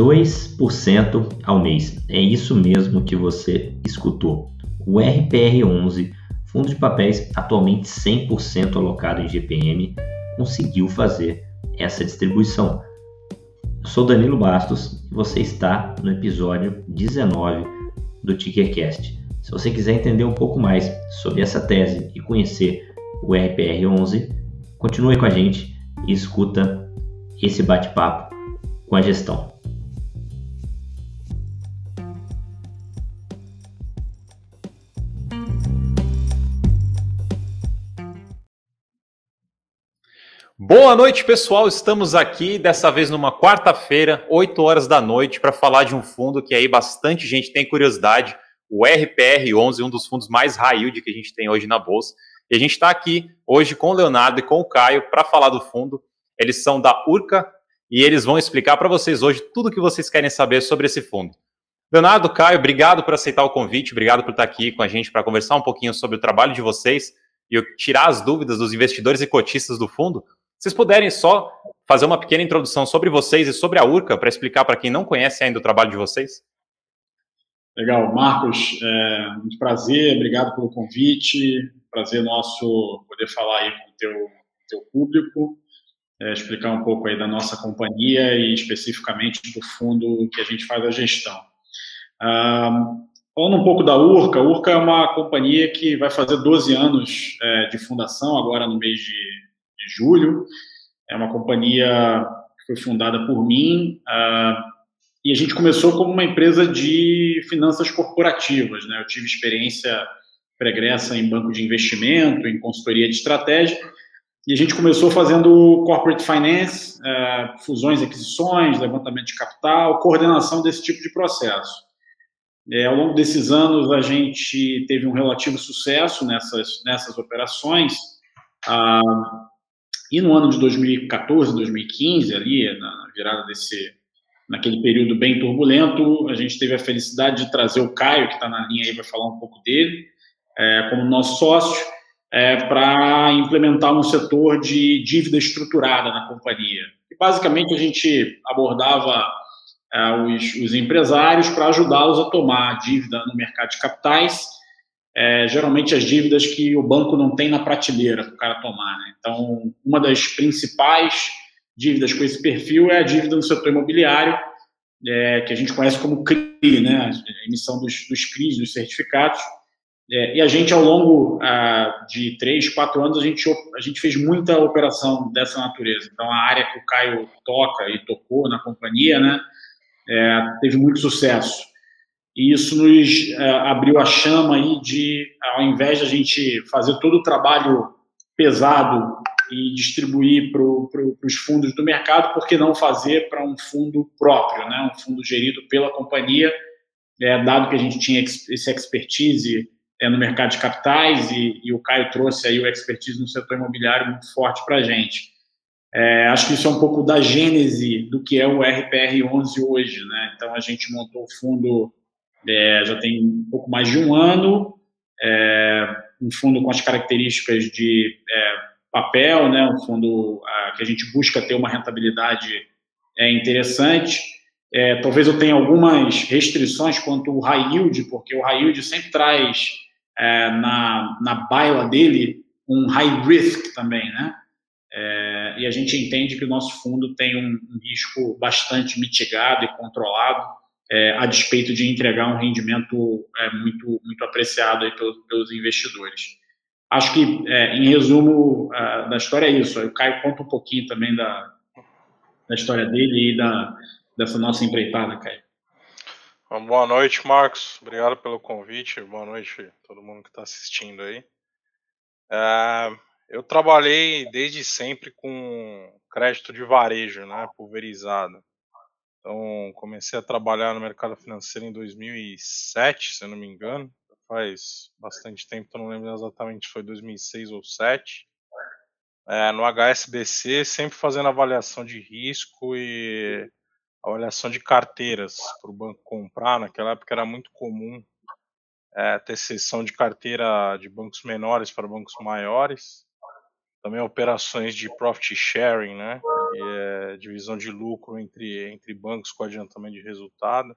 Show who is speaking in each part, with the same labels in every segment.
Speaker 1: 2% ao mês. É isso mesmo que você escutou. O RPR11, fundo de papéis atualmente 100% alocado em GPM, conseguiu fazer essa distribuição. Eu sou Danilo Bastos e você está no episódio 19 do Tickercast. Se você quiser entender um pouco mais sobre essa tese e conhecer o RPR11, continue com a gente e escuta esse bate-papo com a gestão.
Speaker 2: Boa noite, pessoal. Estamos aqui dessa vez numa quarta-feira, 8 horas da noite, para falar de um fundo que aí bastante gente tem curiosidade, o RPR11, um dos fundos mais high yield que a gente tem hoje na bolsa. E a gente está aqui hoje com o Leonardo e com o Caio para falar do fundo. Eles são da Urca e eles vão explicar para vocês hoje tudo o que vocês querem saber sobre esse fundo. Leonardo, Caio, obrigado por aceitar o convite, obrigado por estar aqui com a gente para conversar um pouquinho sobre o trabalho de vocês e tirar as dúvidas dos investidores e cotistas do fundo. Vocês puderem só fazer uma pequena introdução sobre vocês e sobre a Urca, para explicar para quem não conhece ainda o trabalho de vocês?
Speaker 3: Legal, Marcos, é, muito prazer, obrigado pelo convite, prazer nosso poder falar aí com o teu, teu público, é, explicar um pouco aí da nossa companhia e especificamente do fundo que a gente faz a gestão. Ah, falando um pouco da Urca, a Urca é uma companhia que vai fazer 12 anos é, de fundação agora no mês de de julho. É uma companhia que foi fundada por mim uh, e a gente começou como uma empresa de finanças corporativas. Né? Eu tive experiência pregressa em banco de investimento, em consultoria de estratégia, e a gente começou fazendo corporate finance, uh, fusões, aquisições, levantamento de capital, coordenação desse tipo de processo. É, ao longo desses anos, a gente teve um relativo sucesso nessas, nessas operações. Uh, e no ano de 2014, 2015, ali, na virada desse, naquele período bem turbulento, a gente teve a felicidade de trazer o Caio, que está na linha aí, vai falar um pouco dele, é, como nosso sócio, é, para implementar um setor de dívida estruturada na companhia. E basicamente a gente abordava é, os, os empresários para ajudá-los a tomar dívida no mercado de capitais é, geralmente as dívidas que o banco não tem na prateleira para o cara tomar. Né? Então, uma das principais dívidas com esse perfil é a dívida no setor imobiliário, é, que a gente conhece como CRI, né? a emissão dos, dos CRIs, dos certificados. É, e a gente, ao longo ah, de três, quatro anos, a gente, a gente fez muita operação dessa natureza. Então, a área que o Caio toca e tocou na companhia né, é, teve muito sucesso. E isso nos é, abriu a chama aí de, ao invés de a gente fazer todo o trabalho pesado e distribuir para pro, os fundos do mercado, por que não fazer para um fundo próprio, né? um fundo gerido pela companhia, é, dado que a gente tinha esse expertise é, no mercado de capitais e, e, o Caio trouxe aí o expertise no setor imobiliário muito forte para a gente. É, acho que isso é um pouco da gênese do que é o RPR 11 hoje. Né? Então, a gente montou o fundo é, já tem um pouco mais de um ano, é, um fundo com as características de é, papel, né, um fundo a, que a gente busca ter uma rentabilidade é, interessante. É, talvez eu tenha algumas restrições quanto ao high yield, porque o high yield sempre traz é, na, na baila dele um high risk também, né? É, e a gente entende que o nosso fundo tem um, um risco bastante mitigado e controlado é, a despeito de entregar um rendimento é, muito, muito apreciado aí pelos, pelos investidores. Acho que, é, em resumo da história, é isso. O Caio conta um pouquinho também da, da história dele e da, dessa nossa empreitada, Caio.
Speaker 4: Boa noite, Marcos. Obrigado pelo convite. Boa noite a todo mundo que está assistindo aí. É, eu trabalhei desde sempre com crédito de varejo, né, pulverizado. Então, comecei a trabalhar no mercado financeiro em 2007, se eu não me engano. Faz bastante tempo, eu não lembro exatamente se foi 2006 ou 2007. É, no HSBC, sempre fazendo avaliação de risco e avaliação de carteiras para o banco comprar. Naquela época era muito comum é, ter sessão de carteira de bancos menores para bancos maiores. Também operações de profit sharing, né, que é divisão de lucro entre, entre bancos com adiantamento de resultado.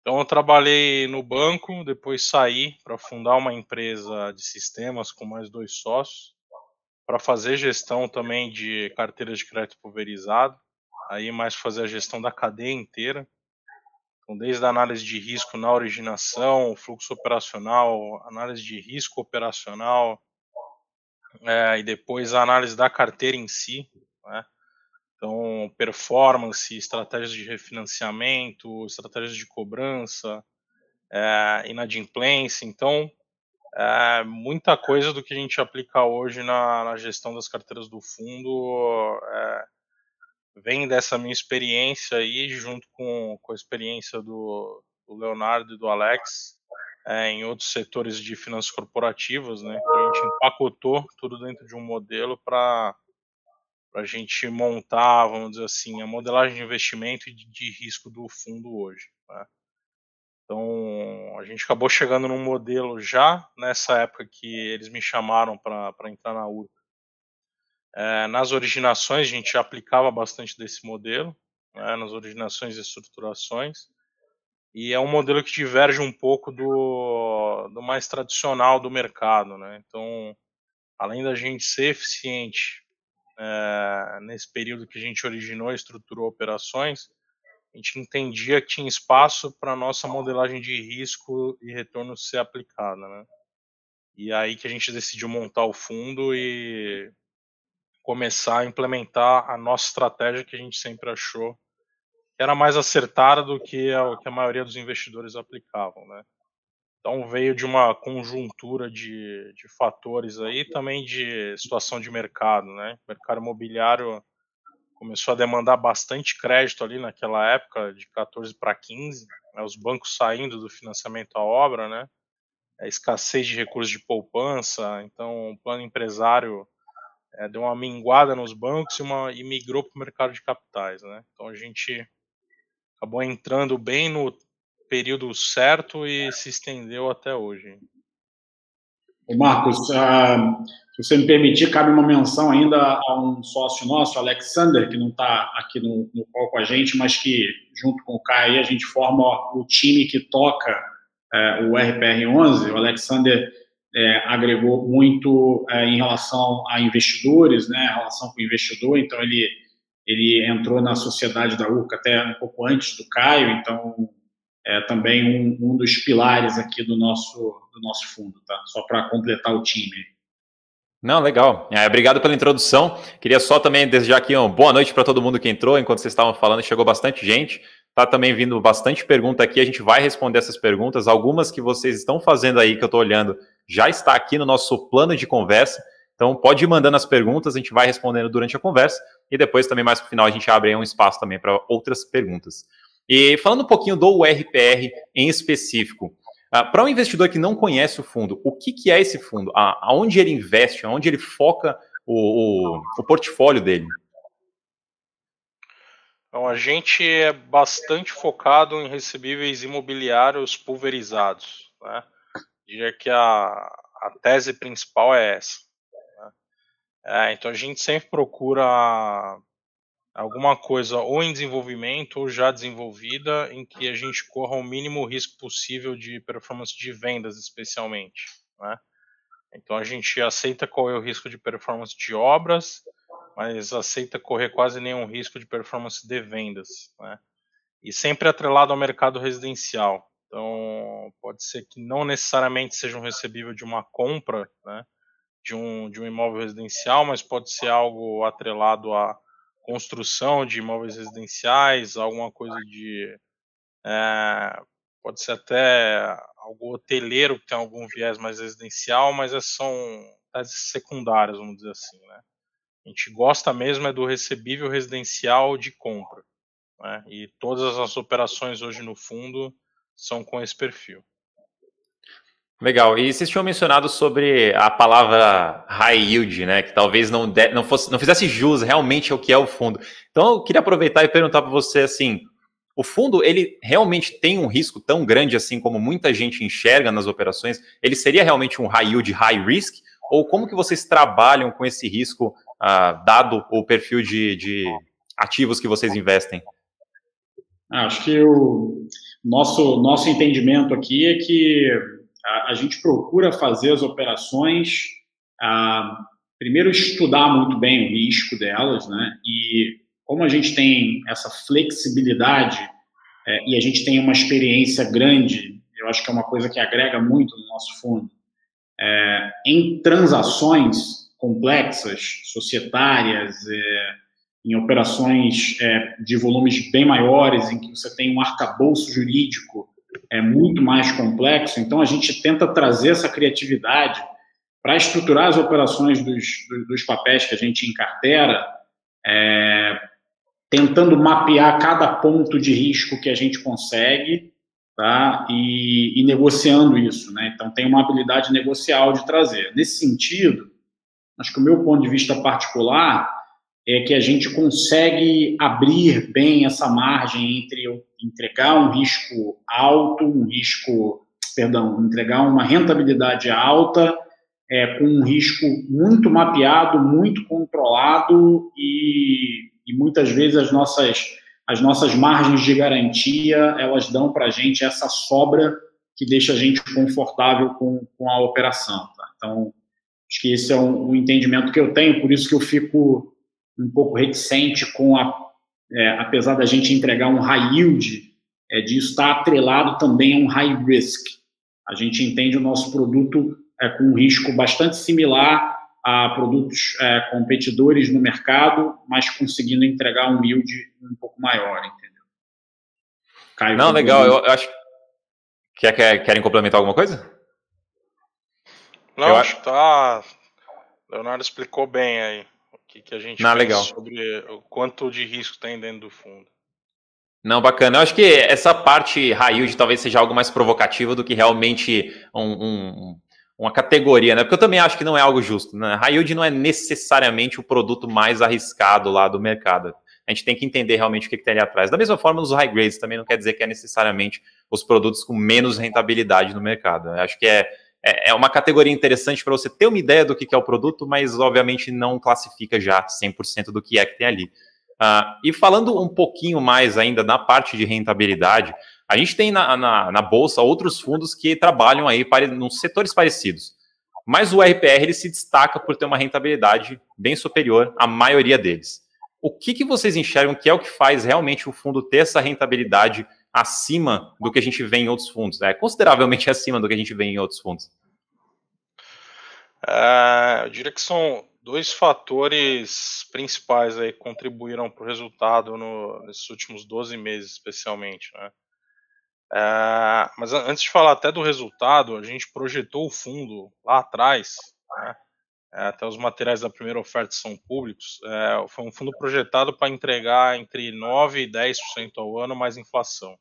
Speaker 4: Então eu trabalhei no banco, depois saí para fundar uma empresa de sistemas com mais dois sócios, para fazer gestão também de carteiras de crédito pulverizado, aí mais fazer a gestão da cadeia inteira. Então, desde a análise de risco na originação, fluxo operacional, análise de risco operacional, é, e depois a análise da carteira em si, né? Então, performance, estratégias de refinanciamento, estratégias de cobrança, é, inadimplência. Então, é, muita coisa do que a gente aplica hoje na, na gestão das carteiras do fundo é, vem dessa minha experiência aí, junto com, com a experiência do, do Leonardo e do Alex, é, em outros setores de finanças corporativas, né? Então a gente empacotou tudo dentro de um modelo para a gente montar, vamos dizer assim, a modelagem de investimento e de, de risco do fundo hoje. Né? Então a gente acabou chegando num modelo já nessa época que eles me chamaram para entrar na URCA. É, nas originações a gente aplicava bastante desse modelo, né, nas originações e estruturações. E é um modelo que diverge um pouco do, do mais tradicional do mercado, né? Então, além da gente ser eficiente é, nesse período que a gente originou e estruturou operações, a gente entendia que tinha espaço para nossa modelagem de risco e retorno ser aplicada, né? E aí que a gente decidiu montar o fundo e começar a implementar a nossa estratégia que a gente sempre achou era mais acertada do que a, que a maioria dos investidores aplicavam, né? Então veio de uma conjuntura de, de fatores aí, também de situação de mercado, né? O mercado imobiliário começou a demandar bastante crédito ali naquela época, de 14 para 15, né? os bancos saindo do financiamento à obra, né? A escassez de recursos de poupança, então o plano empresário é, deu uma minguada nos bancos e, uma, e migrou para o mercado de capitais, né? Então a gente acabou entrando bem no período certo e se estendeu até hoje.
Speaker 3: Marcos, uh, se você me permitir, cabe uma menção ainda a um sócio nosso, Alexander, que não está aqui no, no call com a gente, mas que, junto com o Caio, a gente forma o time que toca uh, o RPR11. O Alexander uh, agregou muito é, em relação a investidores, né, a relação com o investidor, então ele ele entrou na sociedade da URCA até um pouco antes do Caio, então é também um, um dos pilares aqui do nosso, do nosso fundo, tá? Só para completar o time.
Speaker 2: Não, legal. É, obrigado pela introdução. Queria só também desejar aqui uma boa noite para todo mundo que entrou. Enquanto vocês estavam falando, chegou bastante gente. Tá também vindo bastante pergunta aqui. A gente vai responder essas perguntas. Algumas que vocês estão fazendo aí, que eu estou olhando, já está aqui no nosso plano de conversa. Então pode ir mandando as perguntas, a gente vai respondendo durante a conversa e depois também mais para o final a gente abre um espaço também para outras perguntas. E falando um pouquinho do URPR em específico, uh, para um investidor que não conhece o fundo, o que, que é esse fundo? Uh, aonde ele investe? Aonde ele foca o, o, o portfólio dele?
Speaker 4: Então, a gente é bastante focado em recebíveis imobiliários pulverizados. Né? Diria que a, a tese principal é essa. É, então a gente sempre procura alguma coisa ou em desenvolvimento ou já desenvolvida em que a gente corra o mínimo risco possível de performance de vendas, especialmente. Né? Então a gente aceita correr o risco de performance de obras, mas aceita correr quase nenhum risco de performance de vendas. Né? E sempre atrelado ao mercado residencial. Então pode ser que não necessariamente seja um recebível de uma compra, né? De um, de um imóvel residencial, mas pode ser algo atrelado à construção de imóveis residenciais, alguma coisa de. É, pode ser até algo hoteleiro que tem algum viés mais residencial, mas são teses secundárias, vamos dizer assim. Né? A gente gosta mesmo é do recebível residencial de compra. Né? E todas as operações hoje no fundo são com esse perfil.
Speaker 2: Legal. E vocês tinham mencionado sobre a palavra high yield, né? Que talvez não, de, não, fosse, não fizesse jus realmente ao que é o fundo. Então, eu queria aproveitar e perguntar para você assim: o fundo ele realmente tem um risco tão grande assim como muita gente enxerga nas operações? Ele seria realmente um high yield, high risk? Ou como que vocês trabalham com esse risco, uh, dado o perfil de, de ativos que vocês investem?
Speaker 3: Acho que o nosso, nosso entendimento aqui é que a, a gente procura fazer as operações, a, primeiro estudar muito bem o risco delas, né? E como a gente tem essa flexibilidade é, e a gente tem uma experiência grande, eu acho que é uma coisa que agrega muito no nosso fundo, é, em transações complexas, societárias, é, em operações é, de volumes bem maiores, em que você tem um arcabouço jurídico é muito mais complexo. Então, a gente tenta trazer essa criatividade para estruturar as operações dos, dos, papéis que a gente encartera, é, tentando mapear cada ponto de risco que a gente consegue tá? e, e negociando isso. Né? Então, tem uma habilidade negocial de trazer. Nesse sentido, acho que o meu ponto de vista particular é que a gente consegue abrir bem essa margem entre entregar um risco alto, um risco, perdão, entregar uma rentabilidade alta, é, com um risco muito mapeado, muito controlado e, e muitas vezes as nossas, as nossas margens de garantia elas dão para a gente essa sobra que deixa a gente confortável com, com a operação. Tá? Então, acho que esse é um, um entendimento que eu tenho, por isso que eu fico um pouco reticente com a, é, apesar da gente entregar um high yield, é, de estar atrelado também a um high risk. A gente entende o nosso produto é, com um risco bastante similar a produtos é, competidores no mercado, mas conseguindo entregar um yield um pouco maior, entendeu?
Speaker 2: Caio, Não, legal. Eu, eu acho que quer, querem complementar alguma coisa?
Speaker 4: Não, eu acho que tá. Leonardo explicou bem aí que, que a gente
Speaker 2: Não, legal.
Speaker 4: sobre o quanto de risco tem dentro do fundo.
Speaker 2: Não, bacana. Eu acho que essa parte high yield talvez seja algo mais provocativo do que realmente um, um, uma categoria, né? Porque eu também acho que não é algo justo. Né? High yield não é necessariamente o produto mais arriscado lá do mercado. A gente tem que entender realmente o que, que tem ali atrás. Da mesma forma, nos high grades também não quer dizer que é necessariamente os produtos com menos rentabilidade no mercado. Eu acho que é é, é uma categoria interessante para você ter uma ideia do que é o produto, mas obviamente não classifica já 100% do que é que tem ali. Uh, e falando um pouquinho mais ainda na parte de rentabilidade, a gente tem na, na, na bolsa outros fundos que trabalham aí para, nos setores parecidos. Mas o RPR ele se destaca por ter uma rentabilidade bem superior à maioria deles. O que, que vocês enxergam que é o que faz realmente o fundo ter essa rentabilidade acima do que a gente vê em outros fundos, é consideravelmente acima do que a gente vê em outros fundos.
Speaker 4: É, eu diria que são dois fatores principais aí que contribuíram para o resultado no, nesses últimos 12 meses, especialmente. Né? É, mas antes de falar até do resultado, a gente projetou o fundo lá atrás, né? É, até os materiais da primeira oferta são públicos. É, foi um fundo projetado para entregar entre 9% e 10% ao ano mais inflação.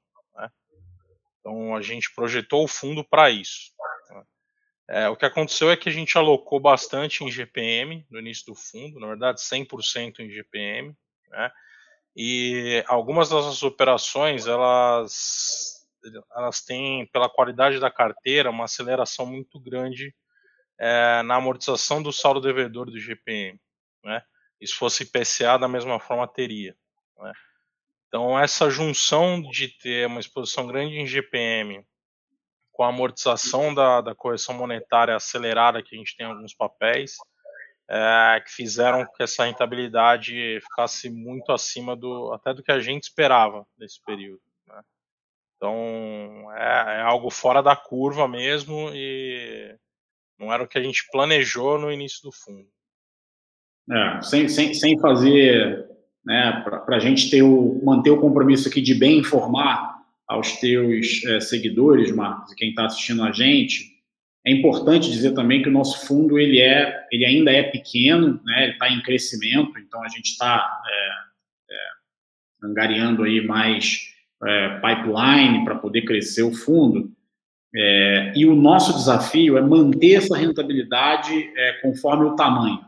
Speaker 4: Então a gente projetou o fundo para isso. Né? É, o que aconteceu é que a gente alocou bastante em GPM no início do fundo, na verdade 100% em GPM, né? E algumas das operações elas elas têm pela qualidade da carteira uma aceleração muito grande é, na amortização do saldo devedor do GPM, né? E se fosse IPCA da mesma forma teria, né? Então, essa junção de ter uma exposição grande em GPM com a amortização da, da correção monetária acelerada que a gente tem em alguns papéis, é, que fizeram que essa rentabilidade ficasse muito acima do até do que a gente esperava nesse período. Né? Então é, é, algo fora da curva mesmo e não era o que a gente planejou no início do fundo.
Speaker 3: É, sem, sem, sem fazer né, para a gente ter o, manter o compromisso aqui de bem informar aos teus é, seguidores, Marcos, e quem está assistindo a gente, é importante dizer também que o nosso fundo ele é, ele ainda é pequeno, né, ele está em crescimento, então a gente está é, é, angariando aí mais é, pipeline para poder crescer o fundo. É, e o nosso desafio é manter essa rentabilidade é, conforme o tamanho.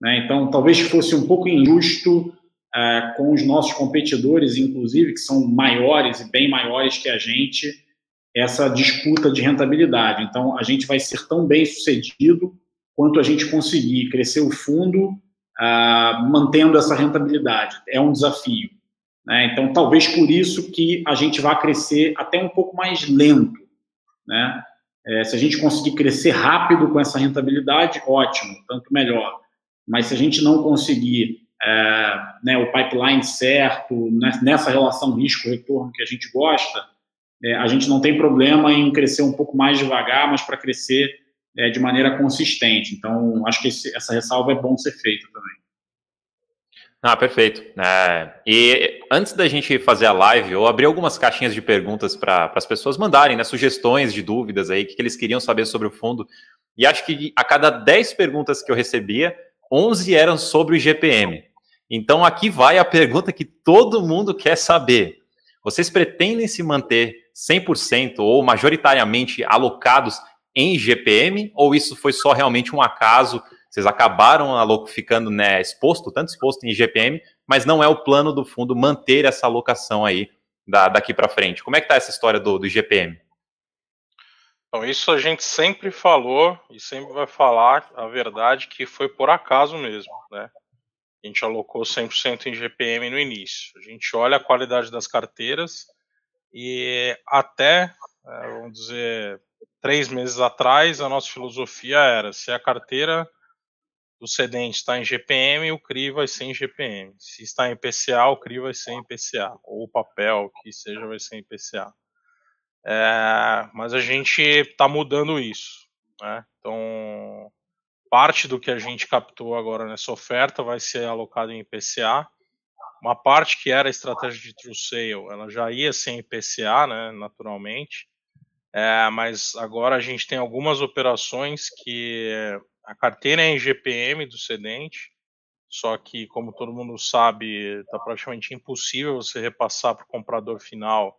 Speaker 3: Né? Então, talvez fosse um pouco injusto uh, com os nossos competidores, inclusive, que são maiores e bem maiores que a gente, essa disputa de rentabilidade. Então, a gente vai ser tão bem sucedido quanto a gente conseguir crescer o fundo ah, mantendo essa rentabilidade. É um desafio. Né? Então, talvez por isso que a gente vá crescer até um pouco mais lento. Né? É, se a gente conseguir crescer rápido com essa rentabilidade, ótimo, tanto melhor. Mas se a gente não conseguir é, né, o pipeline certo, né, nessa relação risco-retorno que a gente gosta, é, a gente não tem problema em crescer um pouco mais devagar, mas para crescer é, de maneira consistente. Então, acho que esse, essa ressalva é bom ser feita também.
Speaker 2: Ah, perfeito. É, e antes da gente fazer a live, eu abri algumas caixinhas de perguntas para as pessoas mandarem né, sugestões de dúvidas aí, que, que eles queriam saber sobre o fundo. E acho que a cada 10 perguntas que eu recebia, 11 eram sobre o IGPM. Então aqui vai a pergunta que todo mundo quer saber. Vocês pretendem se manter 100% ou majoritariamente alocados em GPM ou isso foi só realmente um acaso? Vocês acabaram ficando né, exposto, tanto exposto em GPM, mas não é o plano do fundo manter essa alocação aí da, daqui para frente. Como é que está essa história do, do GPM?
Speaker 4: Então, isso a gente sempre falou e sempre vai falar a verdade que foi por acaso mesmo, né? A gente alocou 100% em GPM no início. A gente olha a qualidade das carteiras e até, é, vamos dizer, três meses atrás, a nossa filosofia era: se a carteira do cedente está em GPM, o CRI vai ser em GPM. Se está em PCA, o CRI vai ser em PCA. Ou o papel, que seja, vai ser em PCA. É, mas a gente está mudando isso. Né? Então, parte do que a gente captou agora nessa oferta vai ser alocado em IPCA. Uma parte que era a estratégia de true sale, ela já ia ser em IPCA, né, naturalmente. É, mas agora a gente tem algumas operações que a carteira é em GPM do cedente, só que, como todo mundo sabe, está praticamente impossível você repassar para o comprador final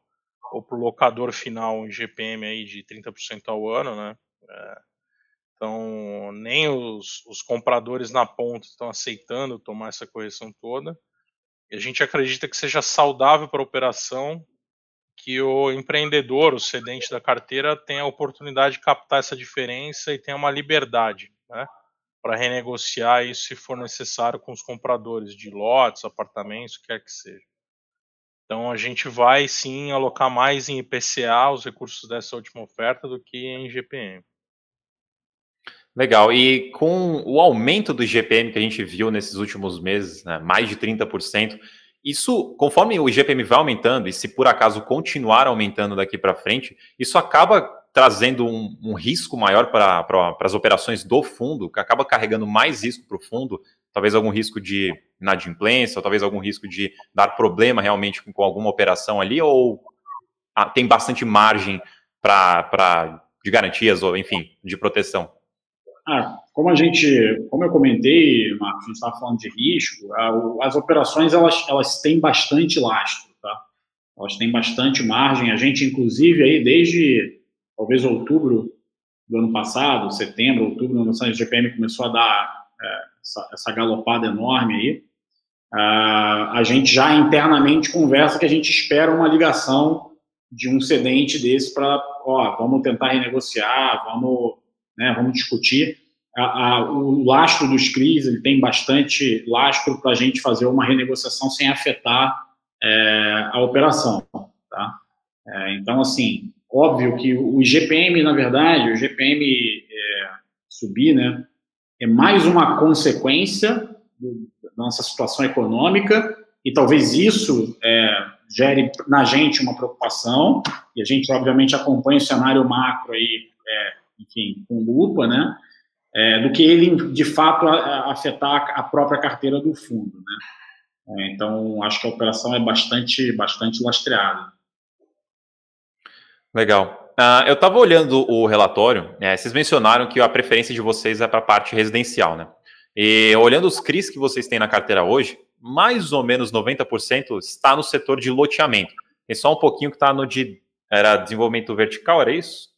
Speaker 4: ou para o locador final um GPM aí de 30% ao ano, né? É, então, nem os, os compradores na ponta estão aceitando tomar essa correção toda. E a gente acredita que seja saudável para a operação que o empreendedor, o cedente da carteira, tenha a oportunidade de captar essa diferença e tenha uma liberdade né, para renegociar isso se for necessário com os compradores de lotes, apartamentos, quer que seja. Então a gente vai sim alocar mais em IPCA os recursos dessa última oferta do que em GPM.
Speaker 2: Legal. E com o aumento do GPM que a gente viu nesses últimos meses, né, mais de 30%, isso, conforme o IGPM vai aumentando, e se por acaso continuar aumentando daqui para frente, isso acaba trazendo um, um risco maior para pra, as operações do fundo, que acaba carregando mais risco para o fundo, talvez algum risco de inadimplência, ou talvez algum risco de dar problema realmente com, com alguma operação ali, ou ah, tem bastante margem para de garantias, ou enfim, de proteção?
Speaker 3: Ah, como a gente, como eu comentei, Marcos, a gente estava falando de risco, as operações elas, elas têm bastante lastro, tá? Elas têm bastante margem. A gente, inclusive, aí desde talvez outubro do ano passado, setembro, outubro, no passado, o GPM começou a dar é, essa, essa, galopada enorme aí. Ah, a gente já internamente conversa que a gente espera uma ligação de um cedente desse para, ó, vamos tentar renegociar, vamos né, vamos discutir. A, a, o lastro dos CRIs ele tem bastante lastro para a gente fazer uma renegociação sem afetar é, a operação. Tá? É, então, assim, óbvio que o IGPM, na verdade, o IGPM é, subir, né, é mais uma consequência da nossa situação econômica e talvez isso é, gere na gente uma preocupação e a gente, obviamente, acompanha o cenário macro aí é, enfim, com lupa, né? É, do que ele, de fato, afetar a própria carteira do fundo, né? É, então, acho que a operação é bastante, bastante lastreada.
Speaker 2: Legal. Uh, eu estava olhando o relatório, é, vocês mencionaram que a preferência de vocês é para a parte residencial, né? E olhando os CRIs que vocês têm na carteira hoje, mais ou menos 90% está no setor de loteamento. Tem só um pouquinho que está no de era desenvolvimento vertical, era isso?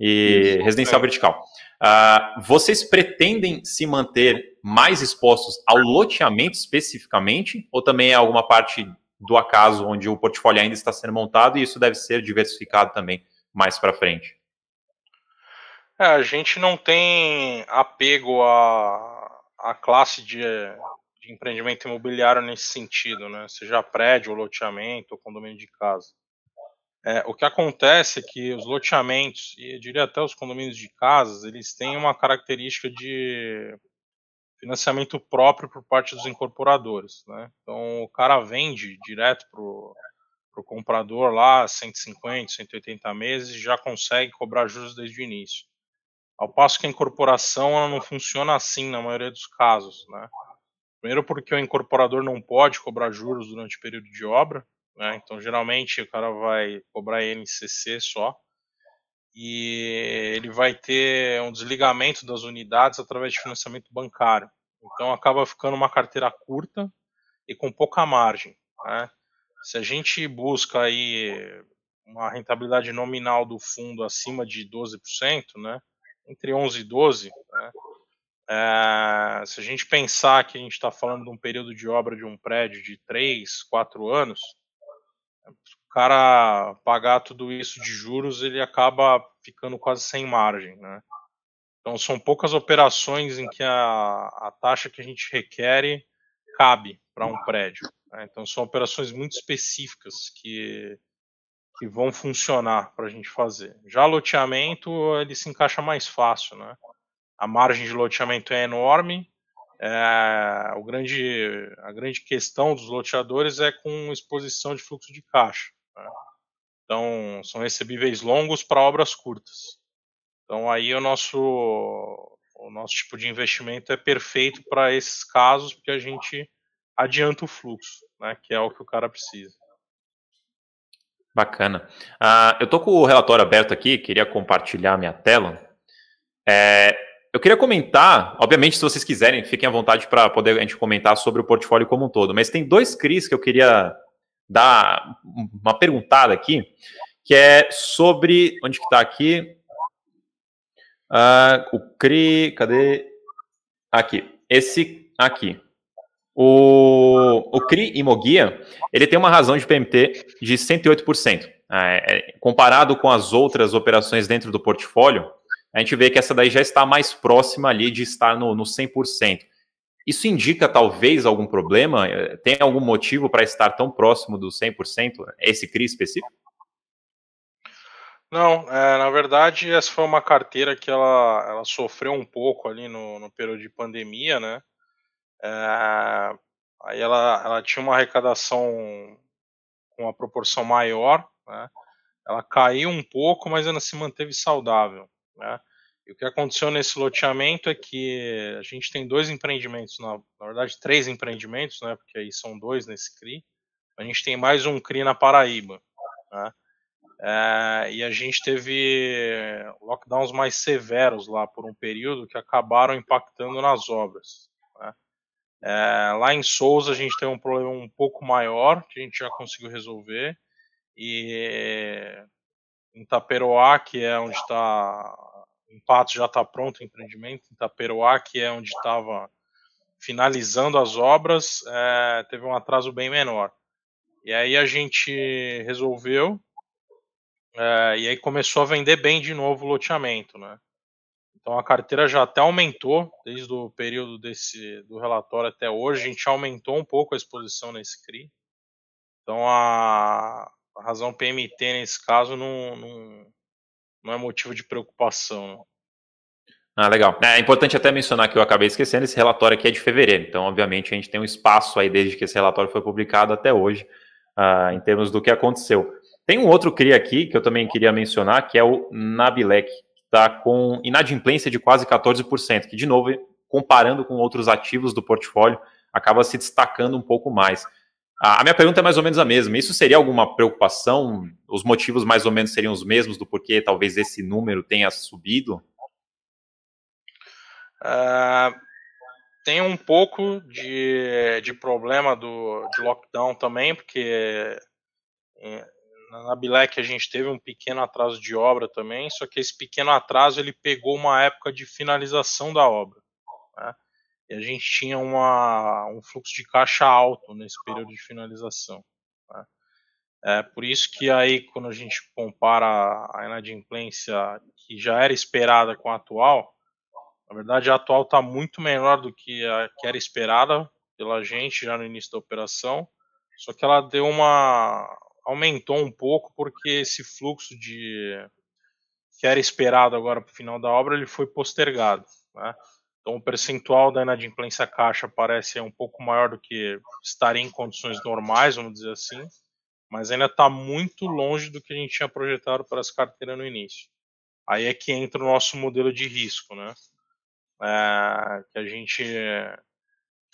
Speaker 2: e Isso, residencial é. vertical. Uh, vocês pretendem se manter mais expostos ao loteamento especificamente, ou também é alguma parte do acaso onde o portfólio ainda está sendo montado e isso deve ser diversificado também mais para frente?
Speaker 4: É, a gente não tem apego à, à classe de, de empreendimento imobiliário nesse sentido, né? Seja prédio, loteamento, ou condomínio de casa. É, o que acontece é que os loteamentos, e eu diria até os condomínios de casas, eles têm uma característica de financiamento próprio por parte dos incorporadores. Né? Então o cara vende direto para o comprador lá 150, 180 meses e já consegue cobrar juros desde o início. Ao passo que a incorporação não funciona assim na maioria dos casos. Né? Primeiro porque o incorporador não pode cobrar juros durante o período de obra, né? então geralmente o cara vai cobrar NCC só e ele vai ter um desligamento das unidades através de financiamento bancário. Então acaba ficando uma carteira curta e com pouca margem. Né? Se a gente busca aí uma rentabilidade nominal do fundo acima de 12%, né? entre 11 e 12, né? É, se a gente pensar que a gente está falando de um período de obra de um prédio de 3, 4 anos, cara pagar tudo isso de juros, ele acaba ficando quase sem margem, né? Então são poucas operações em que a, a taxa que a gente requer cabe para um prédio. Né? Então são operações muito específicas que, que vão funcionar para a gente fazer. Já loteamento ele se encaixa mais fácil, né? A margem de loteamento é enorme. É, o grande, a grande questão dos loteadores é com exposição de fluxo de caixa. Né? Então, são recebíveis longos para obras curtas. Então, aí o nosso, o nosso tipo de investimento é perfeito para esses casos, porque a gente adianta o fluxo, né, que é o que o cara precisa.
Speaker 2: Bacana. Uh, eu estou com o relatório aberto aqui, queria compartilhar minha tela. É, eu queria comentar, obviamente, se vocês quiserem, fiquem à vontade para poder a gente comentar sobre o portfólio como um todo, mas tem dois CRIs que eu queria dar uma perguntada aqui, que é sobre. Onde que está aqui? Uh, o CRI. Cadê? Aqui. Esse aqui. O, o CRI Imoguia, ele tem uma razão de PMT de 108%. É, é, comparado com as outras operações dentro do portfólio, a gente vê que essa daí já está mais próxima ali de estar no, no 100%. Isso indica talvez algum problema? É, tem algum motivo para estar tão próximo do 100%? Esse CRI específico?
Speaker 4: Não, é, na verdade, essa foi uma carteira que ela, ela sofreu um pouco ali no, no período de pandemia, né? É, aí ela, ela tinha uma arrecadação com uma proporção maior, né? Ela caiu um pouco, mas ainda se manteve saudável, né? E o que aconteceu nesse loteamento é que a gente tem dois empreendimentos, na, na verdade três empreendimentos, né? Porque aí são dois nesse CRI. A gente tem mais um CRI na Paraíba, né? É, e a gente teve lockdowns mais severos lá por um período que acabaram impactando nas obras. Né? É, lá em Souza a gente tem um problema um pouco maior que a gente já conseguiu resolver e em Taperoá, que é onde está em Patos já está pronto o empreendimento, em Taperoá, que é onde estava finalizando as obras, é, teve um atraso bem menor. E aí a gente resolveu é, e aí começou a vender bem de novo o loteamento, né? Então a carteira já até aumentou desde o período desse do relatório até hoje, a gente aumentou um pouco a exposição nesse CRI. Então a, a razão PMT nesse caso não, não, não é motivo de preocupação.
Speaker 2: Ah, legal. É importante até mencionar que eu acabei esquecendo, esse relatório aqui é de fevereiro, então obviamente a gente tem um espaço aí desde que esse relatório foi publicado até hoje, uh, em termos do que aconteceu. Tem um outro CRI aqui que eu também queria mencionar, que é o Nabilec, que está com inadimplência de quase 14%, que, de novo, comparando com outros ativos do portfólio, acaba se destacando um pouco mais. A minha pergunta é mais ou menos a mesma. Isso seria alguma preocupação? Os motivos mais ou menos seriam os mesmos do porquê talvez esse número tenha subido?
Speaker 4: Uh, tem um pouco de, de problema do, de lockdown também, porque na Bilec a gente teve um pequeno atraso de obra também, só que esse pequeno atraso ele pegou uma época de finalização da obra. Né? E a gente tinha uma, um fluxo de caixa alto nesse período de finalização. Né? É por isso que aí, quando a gente compara a inadimplência que já era esperada com a atual, na verdade a atual está muito menor do que a que era esperada pela gente já no início da operação, só que ela deu uma aumentou um pouco porque esse fluxo de que era esperado agora para o final da obra ele foi postergado, né? Então o percentual da inadimplência caixa parece um pouco maior do que estaria em condições normais, vamos dizer assim, mas ainda está muito longe do que a gente tinha projetado para essa carteira no início. Aí é que entra o nosso modelo de risco, né? É, que a gente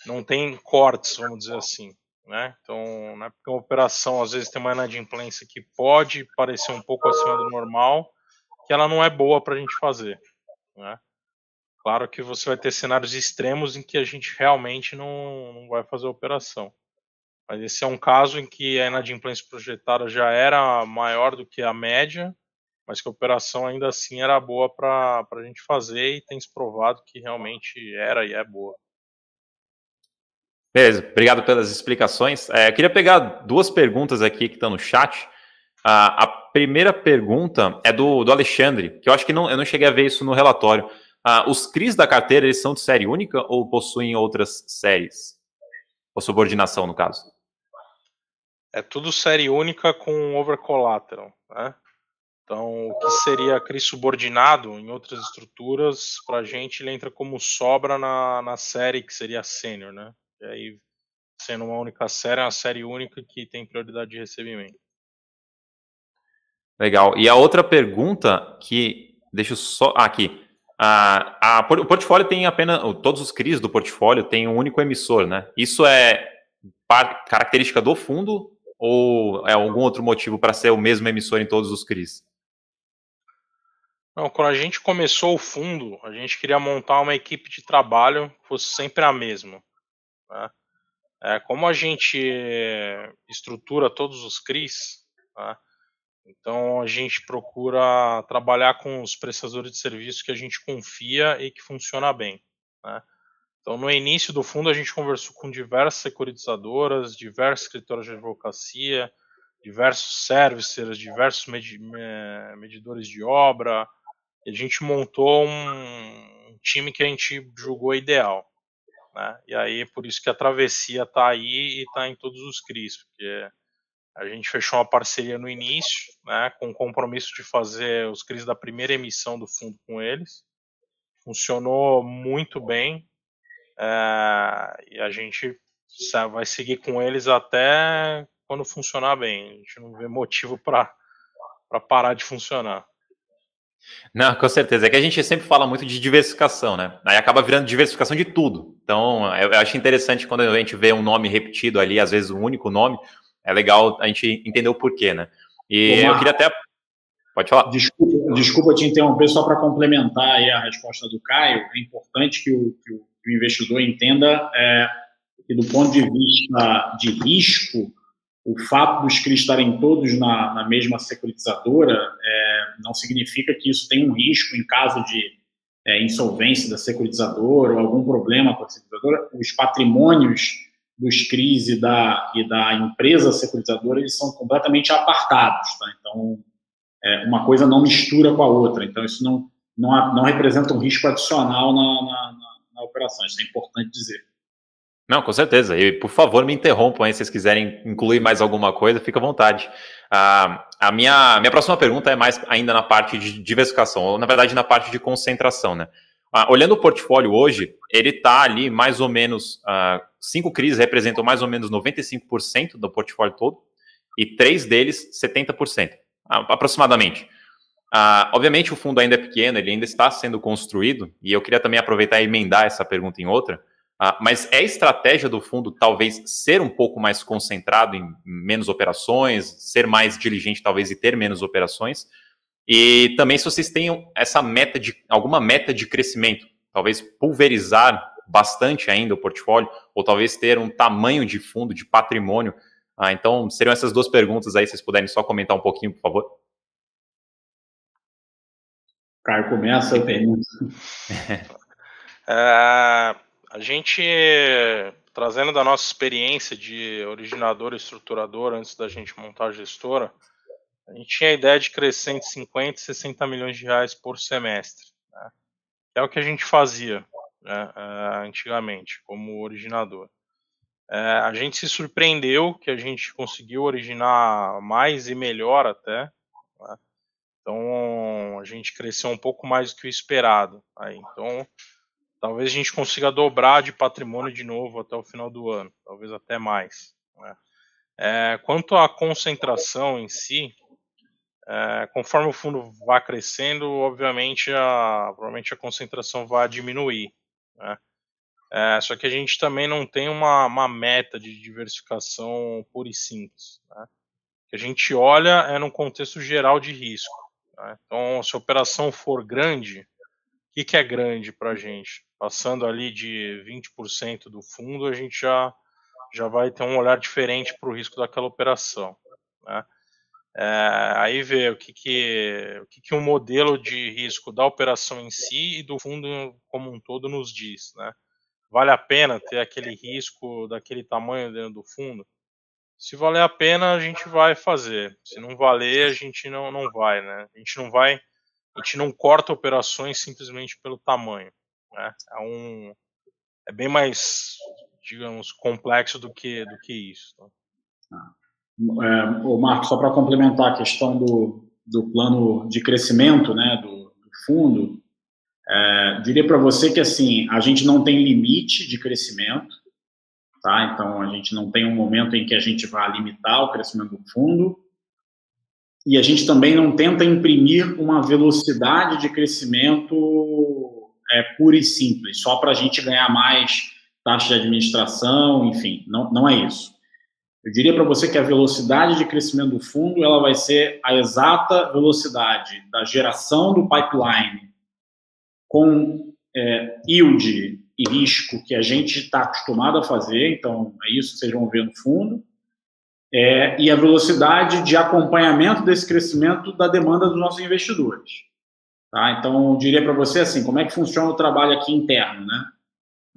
Speaker 4: não tem cortes, vamos dizer assim. Né? Então, né, porque uma operação às vezes tem uma inadimplência que pode parecer um pouco acima do normal, que ela não é boa para a gente fazer. Né? Claro que você vai ter cenários extremos em que a gente realmente não, não vai fazer a operação. Mas esse é um caso em que a inadimplência projetada já era maior do que a média, mas que a operação ainda assim era boa para a gente fazer e tem se provado que realmente era e é boa.
Speaker 2: Beleza, obrigado pelas explicações. É, eu queria pegar duas perguntas aqui que estão no chat. A primeira pergunta é do, do Alexandre, que eu acho que não, eu não cheguei a ver isso no relatório. Ah, os CRIs da carteira, eles são de série única ou possuem outras séries? Ou subordinação, no caso?
Speaker 4: É tudo série única com over collateral, né? Então, o que seria CRI subordinado em outras estruturas, para a gente ele entra como sobra na, na série que seria sênior, né? E aí, sendo uma única série, é uma série única que tem prioridade de recebimento.
Speaker 2: Legal. E a outra pergunta que. Deixa eu só. Ah, aqui. A, a, o portfólio tem apenas. Todos os CRIs do portfólio têm um único emissor, né? Isso é característica do fundo ou é algum outro motivo para ser o mesmo emissor em todos os CRIs?
Speaker 4: Não, quando a gente começou o fundo, a gente queria montar uma equipe de trabalho que fosse sempre a mesma. Né? É, como a gente estrutura todos os CRIs, né? Então a gente procura trabalhar com os prestadores de serviço que a gente confia e que funciona bem. Né? Então no início do fundo a gente conversou com diversas securitizadoras, diversos escritórios de advocacia, diversos servicers, diversos medi medidores de obra. E a gente montou um time que a gente julgou ideal. Né? E aí por isso que a travessia está aí e está em todos os CRIs, porque a gente fechou uma parceria no início, né, com o compromisso de fazer os CRIs da primeira emissão do fundo com eles. Funcionou muito bem é, e a gente vai seguir com eles até quando funcionar bem. A gente não vê motivo para parar de funcionar.
Speaker 2: Não, com certeza. É que a gente sempre fala muito de diversificação, né? Aí acaba virando diversificação de tudo. Então, eu, acho interessante quando a gente vê um nome repetido ali, às vezes um único nome, é legal a gente entender o porquê, né? E Omar, eu queria até. Pode falar.
Speaker 3: Desculpa, desculpa te interromper, só para complementar aí a resposta do Caio. É importante que o, que o, que o investidor entenda é, que, do ponto de vista de risco, o fato dos CRIs estarem todos na, na mesma securitizadora é, não significa que isso tem um risco em caso de é, insolvência da securitizadora ou algum problema com a securitizadora. Os patrimônios dos CRIs e da, e da empresa securitizadora, eles são completamente apartados. Tá? Então, é, uma coisa não mistura com a outra. Então, isso não, não, não representa um risco adicional na, na, na, na operação. Isso é importante dizer.
Speaker 2: Não, com certeza. E, por favor, me interrompam aí se vocês quiserem incluir mais alguma coisa, fica à vontade. Ah, a minha, minha próxima pergunta é mais ainda na parte de diversificação, ou na verdade na parte de concentração, né? Ah, olhando o portfólio hoje, ele está ali mais ou menos, uh, cinco CRIs representam mais ou menos 95% do portfólio todo, e três deles 70%, uh, aproximadamente. Uh, obviamente o fundo ainda é pequeno, ele ainda está sendo construído, e eu queria também aproveitar e emendar essa pergunta em outra, mas é estratégia do fundo talvez ser um pouco mais concentrado em menos operações, ser mais diligente talvez e ter menos operações, e também se vocês têm essa meta de alguma meta de crescimento, talvez pulverizar bastante ainda o portfólio, ou talvez ter um tamanho de fundo, de patrimônio. Ah, então, seriam essas duas perguntas aí, se vocês puderem só comentar um pouquinho, por favor.
Speaker 3: Caio, começa a pergunta.
Speaker 4: é, a gente trazendo da nossa experiência de originador e estruturador antes da gente montar a gestora, a gente tinha a ideia de crescer entre 50 e 60 milhões de reais por semestre. Né? É o que a gente fazia né, uh, antigamente, como originador. Uh, a gente se surpreendeu que a gente conseguiu originar mais e melhor até. Né? Então a gente cresceu um pouco mais do que o esperado. Aí, então talvez a gente consiga dobrar de patrimônio de novo até o final do ano, talvez até mais. Né? É, quanto à concentração em si, é, conforme o fundo vai crescendo, obviamente a, provavelmente a concentração vai diminuir. Né? É, só que a gente também não tem uma, uma meta de diversificação pura e simples. Né? O que a gente olha é no contexto geral de risco. Né? Então, se a operação for grande, o que, que é grande para a gente? Passando ali de 20% do fundo, a gente já, já vai ter um olhar diferente para o risco daquela operação. Né? É, aí ver o que que, o que que um modelo de risco da operação em si e do fundo como um todo nos diz, né? Vale a pena ter aquele risco daquele tamanho dentro do fundo? Se valer a pena, a gente vai fazer. Se não valer, a gente não, não vai, né? A gente não vai, a gente não corta operações simplesmente pelo tamanho, né? É um, é bem mais, digamos, complexo do que do que isso.
Speaker 3: Tá? É, o Marco, só para complementar a questão do, do plano de crescimento né, do, do fundo, é, diria para você que assim a gente não tem limite de crescimento, tá? Então a gente não tem um momento em que a gente vá limitar o crescimento do fundo e a gente também não tenta imprimir uma velocidade de crescimento é, pura e simples, só para a gente ganhar mais taxa de administração, enfim, não, não é isso. Eu diria para você que a velocidade de crescimento do fundo ela vai ser a exata velocidade da geração do pipeline com é, yield e risco que a gente está acostumado a fazer, então é isso que vocês vão ver no fundo, é, e a velocidade de acompanhamento desse crescimento da demanda dos nossos investidores. Tá? Então, eu diria para você assim, como é que funciona o trabalho aqui interno, né?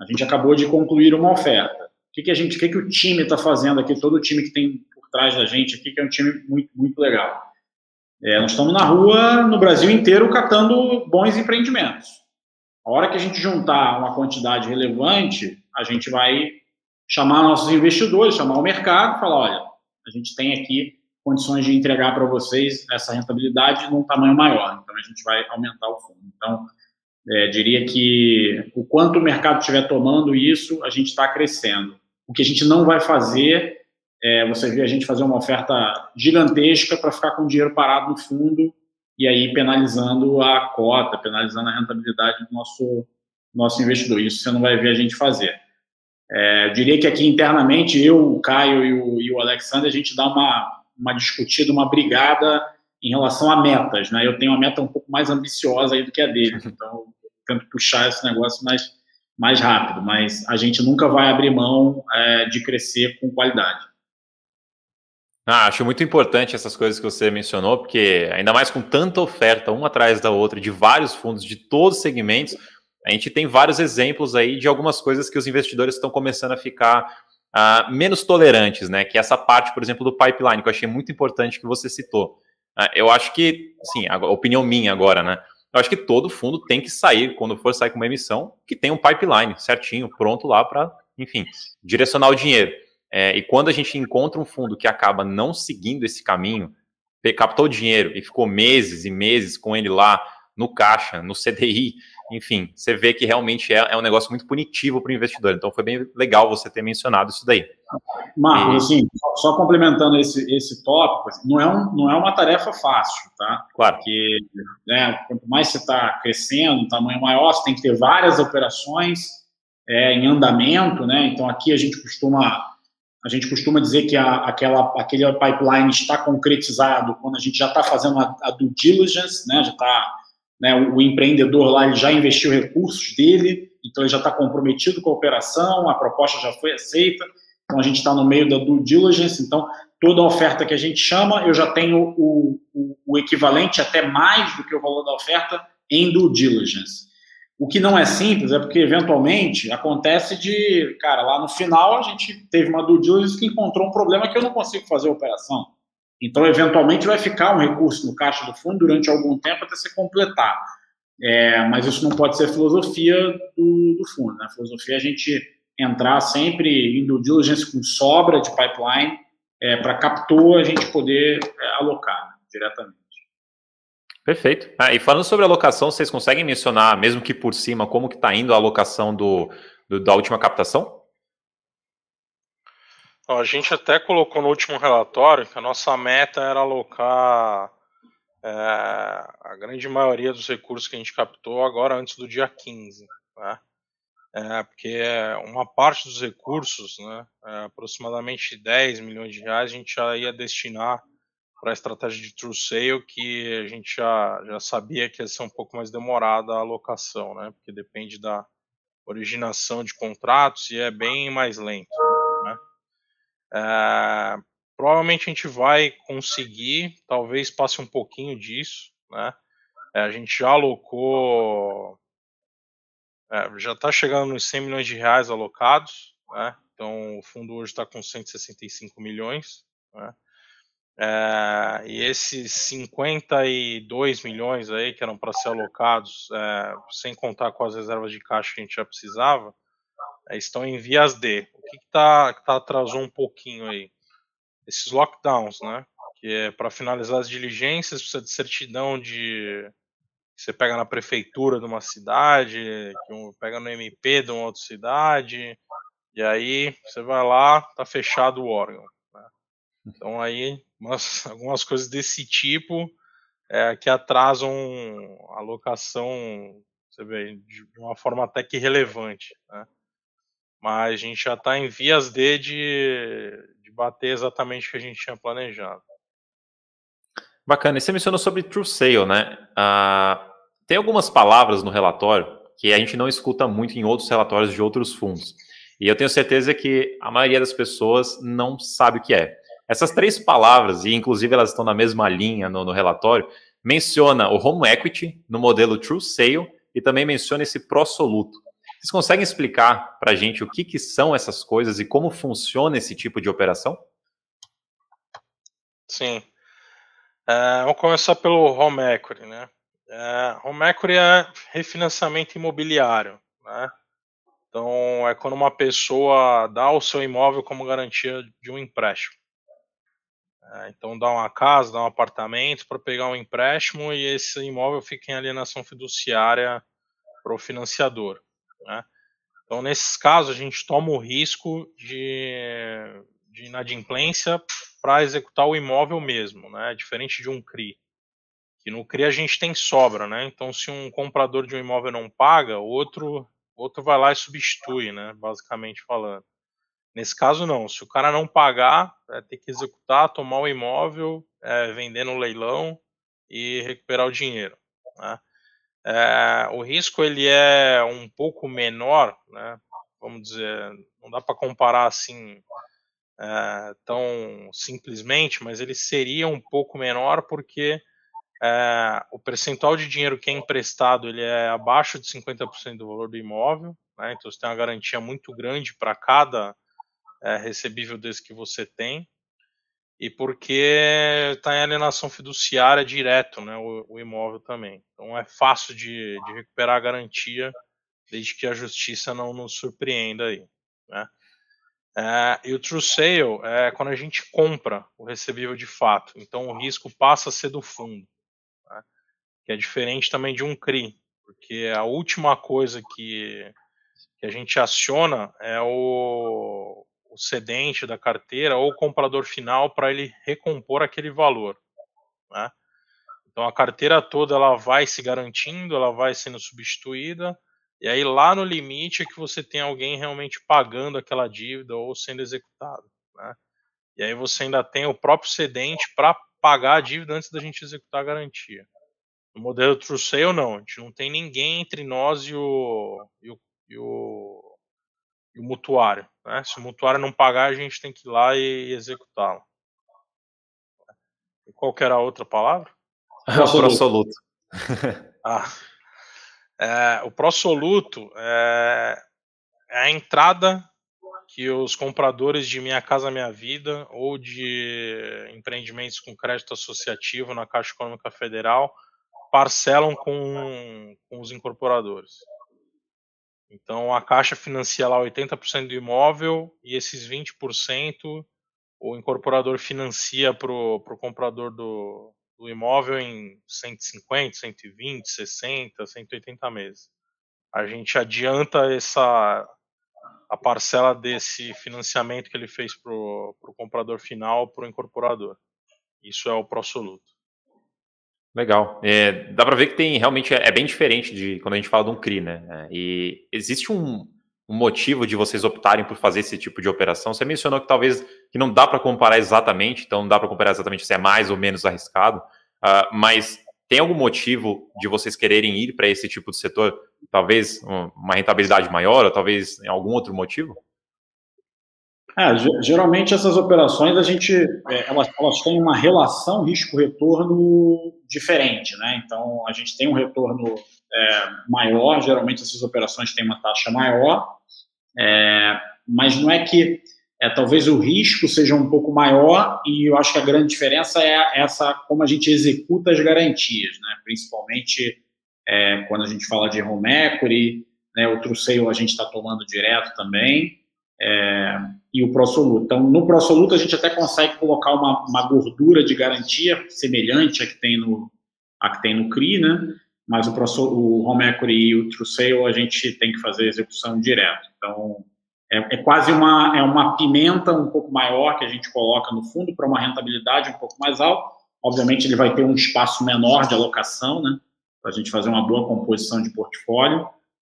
Speaker 3: A gente acabou de concluir uma oferta que, que a gente, o que, que o time está fazendo aqui, todo o time que tem por trás da gente aqui, que é um time muito, muito legal. É, nós estamos na rua, no Brasil inteiro, catando bons empreendimentos. A hora que a gente juntar uma quantidade relevante, a gente vai chamar nossos investidores, chamar o mercado, falar, olha, a gente tem aqui condições de entregar para vocês essa rentabilidade num tamanho maior. Então, a gente vai aumentar o fundo. Então, é, diria que o quanto o mercado estiver tomando isso, a gente está crescendo. O que a gente não vai fazer é você vê a gente fazer uma oferta gigantesca para ficar com o dinheiro parado no fundo e aí penalizando a cota, penalizando a rentabilidade do nosso, nosso investidor. Isso você não vai ver a gente fazer. É, eu diria que aqui internamente, eu, o Caio e o, e o Alexander, a gente dá uma, uma discutida, uma brigada em relação a metas. Né? Eu tenho uma meta um pouco mais ambiciosa aí do que a dele, então eu tento puxar esse negócio mais mais rápido, mas a gente nunca vai abrir mão é, de crescer com qualidade.
Speaker 2: Ah, acho muito importante essas coisas que você mencionou, porque ainda mais com tanta oferta, uma atrás da outra, de vários fundos, de todos os segmentos, a gente tem vários exemplos aí de algumas coisas que os investidores estão começando a ficar uh, menos tolerantes, né? Que é essa parte, por exemplo, do pipeline, que eu achei muito importante que você citou. Uh, eu acho que, sim, a opinião minha agora, né? Eu acho que todo fundo tem que sair, quando for sair com uma emissão, que tem um pipeline certinho, pronto lá para, enfim, direcionar o dinheiro. É, e quando a gente encontra um fundo que acaba não seguindo esse caminho, captou o dinheiro e ficou meses e meses com ele lá no caixa, no CDI, enfim, você vê que realmente é, é um negócio muito punitivo para o investidor. Então foi bem legal você ter mencionado isso daí.
Speaker 3: Marcos, assim, só complementando esse, esse tópico, assim, não, é um, não é uma tarefa fácil, tá?
Speaker 2: Claro.
Speaker 3: Porque né, quanto mais você está crescendo, um tamanho maior, você tem que ter várias operações é, em andamento, né? Então aqui a gente costuma a gente costuma dizer que a, aquela, aquele pipeline está concretizado quando a gente já está fazendo a, a due diligence, né? Já está né, o, o, empreendedor lá ele já investiu recursos dele, então ele já está comprometido com a operação, a proposta já foi aceita, então a gente está no meio da due diligence, então toda oferta que a gente chama, eu já tenho o, o, o, equivalente até mais do que o valor da oferta em due diligence. O que não é simples é porque, eventualmente, acontece de, cara, lá no final a gente teve uma due diligence que encontrou um problema que eu não consigo fazer a operação. Então, eventualmente, vai ficar um recurso no caixa do fundo durante algum tempo até se completar. É, mas isso não pode ser filosofia do, do fundo. Né? A filosofia é a gente entrar sempre em due diligence com sobra de pipeline é, para captou a gente poder é, alocar né, diretamente.
Speaker 2: Perfeito. Ah, e falando sobre alocação, vocês conseguem mencionar, mesmo que por cima, como que está indo a alocação do, do, da última captação?
Speaker 4: A gente até colocou no último relatório que a nossa meta era alocar é, a grande maioria dos recursos que a gente captou agora antes do dia 15. Né? É, porque uma parte dos recursos, né, é, aproximadamente 10 milhões de reais, a gente já ia destinar para a estratégia de true sale, que a gente já, já sabia que ia ser um pouco mais demorada a alocação, né? Porque depende da originação de contratos e é bem mais lento. Né? É, provavelmente a gente vai conseguir, talvez passe um pouquinho disso, né? É, a gente já alocou, é, já está chegando nos 100 milhões de reais alocados, né? Então o fundo hoje está com 165 milhões, né? É, e esses 52 milhões aí que eram para ser alocados, é, sem contar com as reservas de caixa que a gente já precisava, é, estão em vias D. O que, que tá, que tá atrasou um pouquinho aí? Esses lockdowns, né? Que é para finalizar as diligências, precisa de certidão de. Que você pega na prefeitura de uma cidade, que um, pega no MP de uma outra cidade, e aí você vai lá, tá fechado o órgão. Então aí umas, algumas coisas desse tipo é, que atrasam a locação, você vê, de uma forma até que relevante. Né? Mas a gente já está em vias de, de, de bater exatamente o que a gente tinha planejado.
Speaker 2: Bacana. E você mencionou sobre True Sale, né? Ah, tem algumas palavras no relatório que a gente não escuta muito em outros relatórios de outros fundos. E eu tenho certeza que a maioria das pessoas não sabe o que é. Essas três palavras, e inclusive elas estão na mesma linha no, no relatório, menciona o home equity no modelo True Sale e também menciona esse pró-soluto. Vocês conseguem explicar para a gente o que, que são essas coisas e como funciona esse tipo de operação?
Speaker 4: Sim. É, vamos começar pelo home equity, né? É, equity é refinanciamento imobiliário, né? Então é quando uma pessoa dá o seu imóvel como garantia de um empréstimo. É, então dá uma casa, dá um apartamento para pegar um empréstimo e esse imóvel fica em alienação fiduciária para o financiador. Né? Então nesses casos a gente toma o risco de, de inadimplência para executar o imóvel mesmo, né? diferente de um CRI. Que no CRI a gente tem sobra, né? Então se um comprador de um imóvel não paga, outro outro vai lá e substitui, né? Basicamente falando. Nesse caso, não. Se o cara não pagar, é ter que executar, tomar o imóvel, é, vender no leilão e recuperar o dinheiro. Né? É, o risco ele é um pouco menor, né? vamos dizer, não dá para comparar assim é, tão simplesmente, mas ele seria um pouco menor porque é, o percentual de dinheiro que é emprestado ele é abaixo de 50% do valor do imóvel, né? então você tem uma garantia muito grande para cada é, recebível desse que você tem e porque está em alienação fiduciária direto, né, o, o, imóvel também. Então é fácil de, de, recuperar a garantia desde que a justiça não nos surpreenda aí, né. É, e o true sale é quando a gente compra o recebível de fato, então o risco passa a ser do fundo, que é diferente também de um CRI, porque a última coisa que, que a gente aciona é o, o cedente da carteira ou o comprador final para ele recompor aquele valor. Né? Então a carteira toda ela vai se garantindo, ela vai sendo substituída, e aí lá no limite é que você tem alguém realmente pagando aquela dívida ou sendo executado. Né? E aí você ainda tem o próprio cedente para pagar a dívida antes da gente executar a garantia. No modelo True Sale, não. A gente não tem ninguém entre nós e o, e o, e o e o mutuário. Né? Se o mutuário não pagar, a gente tem que ir lá e executá-lo. Qual que era a outra palavra?
Speaker 2: Absoluto.
Speaker 4: ah. É, o pró-soluto é, é a entrada que os compradores de Minha Casa Minha Vida ou de empreendimentos com crédito associativo na Caixa Econômica Federal parcelam com, com os incorporadores. Então a Caixa financia lá 80% do imóvel e esses 20% o incorporador financia para o comprador do, do imóvel em 150, 120, 60, 180 meses. A gente adianta essa a parcela desse financiamento que ele fez para o comprador final para o incorporador. Isso é o pró-soluto.
Speaker 2: Legal. É, dá para ver que tem realmente é, é, bem diferente de quando a gente fala de um CRI, né? É, e existe um, um, motivo de vocês optarem por fazer esse tipo de operação? Você mencionou que talvez que não dá para comparar exatamente, então não dá para comparar exatamente se é mais ou menos arriscado, uh, mas tem algum motivo de vocês quererem ir para esse tipo de setor? Talvez uma rentabilidade maior, ou talvez algum outro motivo?
Speaker 3: É, geralmente essas operações a gente é, elas, elas têm uma relação risco-retorno diferente, né? Então a gente tem um retorno é, maior, geralmente essas operações têm uma taxa maior, é, mas não é que é, talvez o risco seja um pouco maior e eu acho que a grande diferença é essa como a gente executa as garantias, né? Principalmente é, quando a gente fala de home equity, né? O true sale a gente está tomando direto também é, e o ProSoluto. Então, no ProSoluto, a gente até consegue colocar uma, uma gordura de garantia semelhante à que tem no, à que tem no CRI, né? mas o, o Home Equity e o True Sale a gente tem que fazer execução direto. Então, é, é, quase uma, é uma pimenta um pouco maior que a gente coloca no fundo para uma rentabilidade um pouco mais alta. Obviamente, ele vai ter um espaço menor de alocação, né? Para a gente fazer uma boa composição de portfólio.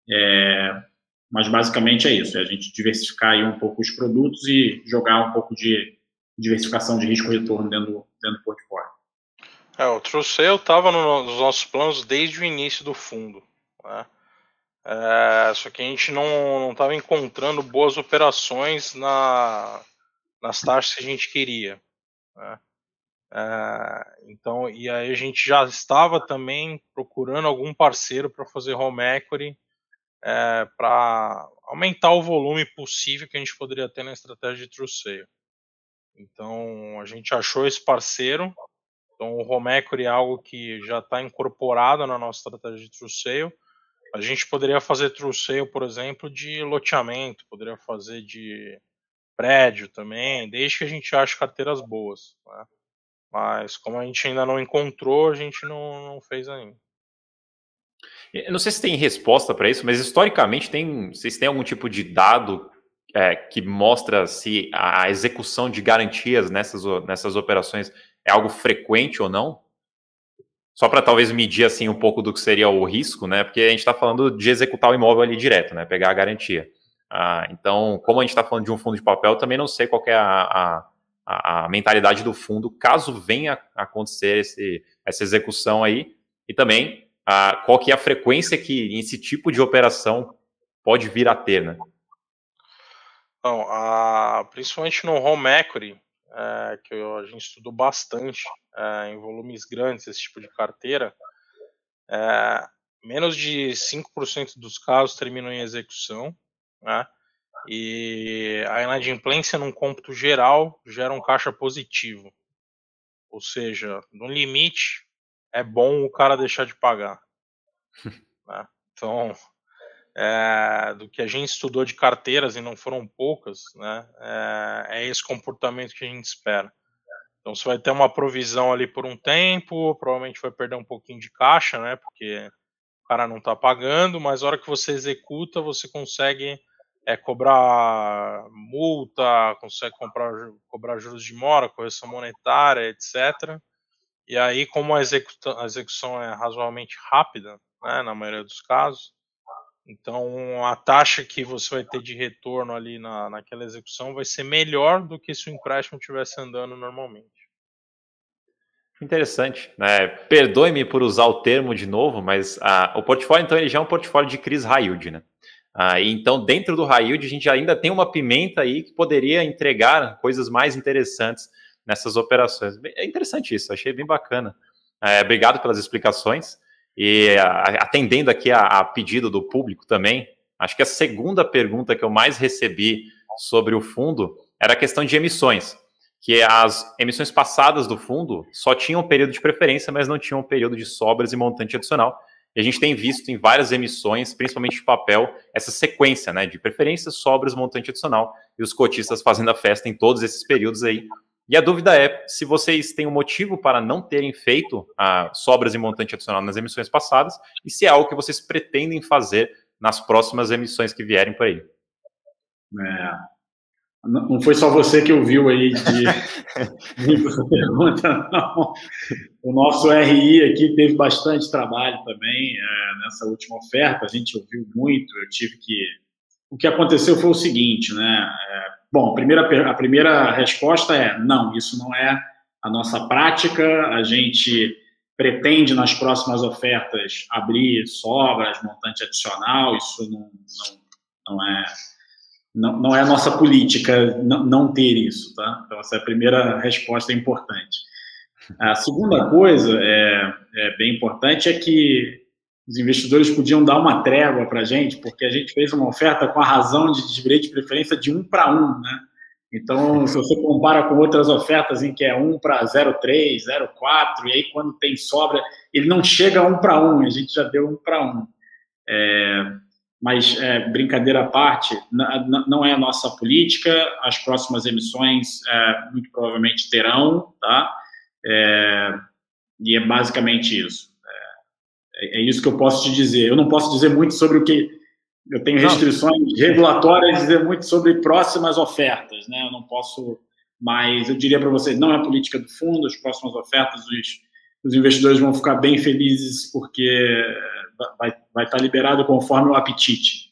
Speaker 3: É, mas basicamente é isso, é a gente diversificar aí um pouco os produtos e jogar um pouco de diversificação de risco e retorno dentro dentro do portfólio.
Speaker 4: É, o True Sale estava no, nos nossos planos desde o início do fundo. Né? É, só que a gente não estava encontrando boas operações na, nas taxas que a gente queria. Né? É, então, e aí a gente já estava também procurando algum parceiro para fazer home equity é, para aumentar o volume possível que a gente poderia ter na estratégia de true. Então a gente achou esse parceiro. Então o home é algo que já está incorporado na nossa estratégia de true. A gente poderia fazer true por exemplo, de loteamento, poderia fazer de prédio também, desde que a gente ache carteiras boas. Né? Mas como a gente ainda não encontrou, a gente não, não fez ainda.
Speaker 2: Eu não sei se tem resposta para isso, mas historicamente tem, vocês têm algum tipo de dado é, que mostra se a execução de garantias nessas, nessas operações é algo frequente ou não? Só para talvez medir assim um pouco do que seria o risco, né? Porque a gente está falando de executar o imóvel ali direto, né? Pegar a garantia. Ah, então, como a gente está falando de um fundo de papel, também não sei qual é a, a, a mentalidade do fundo caso venha a acontecer esse, essa execução aí. E também a, qual que é a frequência que esse tipo de operação pode vir a ter, né?
Speaker 4: Então, a, principalmente no home equity, é, que a gente estudou bastante é, em volumes grandes esse tipo de carteira, é, menos de 5% dos casos terminam em execução, né? E a inadimplência num cômputo geral gera um caixa positivo. Ou seja, no limite, é bom o cara deixar de pagar. né? Então, é, do que a gente estudou de carteiras e não foram poucas, né? É, é, esse comportamento que a gente espera. Então, você vai ter uma provisão ali por um tempo, provavelmente vai perder um pouquinho de caixa, né? Porque o cara não está pagando, mas a hora que você executa, você consegue é, cobrar multa, consegue comprar, cobrar juros de mora, correção monetária, etc. E aí, como a, a execução é razoavelmente rápida, né, na maioria dos casos, então a taxa que você vai ter de retorno ali na, naquela execução vai ser melhor do que se o empréstimo estivesse andando normalmente.
Speaker 2: Interessante. Né? Perdoe-me por usar o termo de novo, mas ah, o portfólio, então, ele já é um portfólio de crise high yield, né? Ah, então, dentro do yield, a gente ainda tem uma pimenta aí que poderia entregar coisas mais interessantes nessas operações. É interessante isso, achei bem bacana. É, obrigado pelas explicações. E atendendo aqui a, a pedido do público também, acho que a segunda pergunta que eu mais recebi sobre o fundo era a questão de emissões, que as emissões passadas do fundo só tinham período de preferência, mas não tinham período de sobras e montante adicional. E a gente tem visto em várias emissões, principalmente de papel, essa sequência né, de preferência, sobras, montante adicional, e os cotistas fazendo a festa em todos esses períodos aí. E a dúvida é se vocês têm um motivo para não terem feito a sobras e montante adicional nas emissões passadas, e se é algo que vocês pretendem fazer nas próximas emissões que vierem por aí.
Speaker 3: É, não foi só você que ouviu aí de, de pergunta, não. O nosso RI aqui teve bastante trabalho também é, nessa última oferta. A gente ouviu muito. Eu tive que. O que aconteceu foi o seguinte, né? É, bom, a primeira, a primeira resposta é não. Isso não é a nossa prática. A gente pretende nas próximas ofertas abrir sobras, montante adicional. Isso não, não, não é não, não é a nossa política não, ter isso, tá? Então, essa é a primeira resposta importante. A segunda coisa é, é bem importante é que os investidores podiam dar uma trégua para a gente, porque a gente fez uma oferta com a razão de direito de preferência de um para um, né? Então, se você compara com outras ofertas em que é 1 para 0,3, 0,4, e aí quando tem sobra, ele não chega a 1 para 1, a gente já deu 1 para 1. É, mas é, brincadeira à parte, não é a nossa política, as próximas emissões é, muito provavelmente terão, tá? É, e é basicamente isso. É, é, isso que eu posso te dizer. Eu não posso dizer muito sobre o que. Eu tenho restrições não. regulatórias dizer muito sobre próximas ofertas, né? Eu não posso. Mas eu diria para vocês, não é a política do fundo, as próximas ofertas, os, os investidores vão ficar bem felizes porque vai, vai estar liberado conforme o apetite.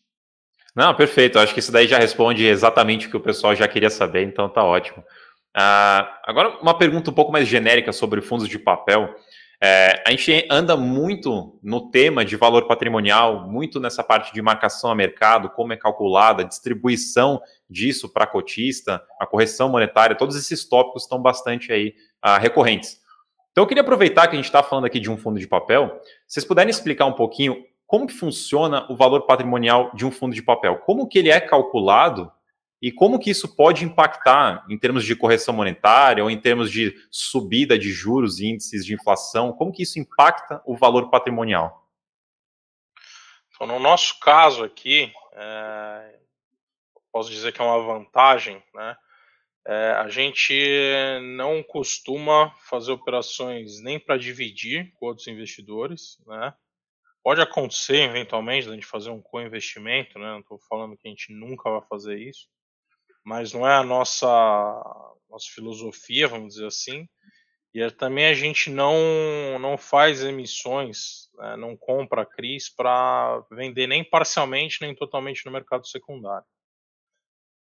Speaker 2: Não, perfeito. Acho que isso daí já responde exatamente o que o pessoal já queria saber, então tá ótimo. Uh, agora, uma pergunta um pouco mais genérica sobre fundos de papel. É, a gente anda muito no tema de valor patrimonial, muito nessa parte de marcação a mercado, como é calculada, distribuição disso para cotista, a correção monetária, todos esses tópicos estão bastante aí uh, recorrentes. Então eu queria aproveitar que a gente está falando aqui de um fundo de papel, vocês puderem explicar um pouquinho como que funciona o valor patrimonial de um fundo de papel, como que ele é calculado e como que isso pode impactar em termos de correção monetária ou em termos de subida de juros índices de inflação, como que isso impacta o valor patrimonial?
Speaker 4: Então, no nosso caso aqui, é, posso dizer que é uma vantagem, né? É, a gente não costuma fazer operações nem para dividir com outros investidores, né? Pode acontecer eventualmente a gente fazer um co-investimento, né? Não estou falando que a gente nunca vai fazer isso, mas não é a nossa nossa filosofia, vamos dizer assim. E é, também a gente não não faz emissões, né? não compra CRIs para vender nem parcialmente nem totalmente no mercado secundário.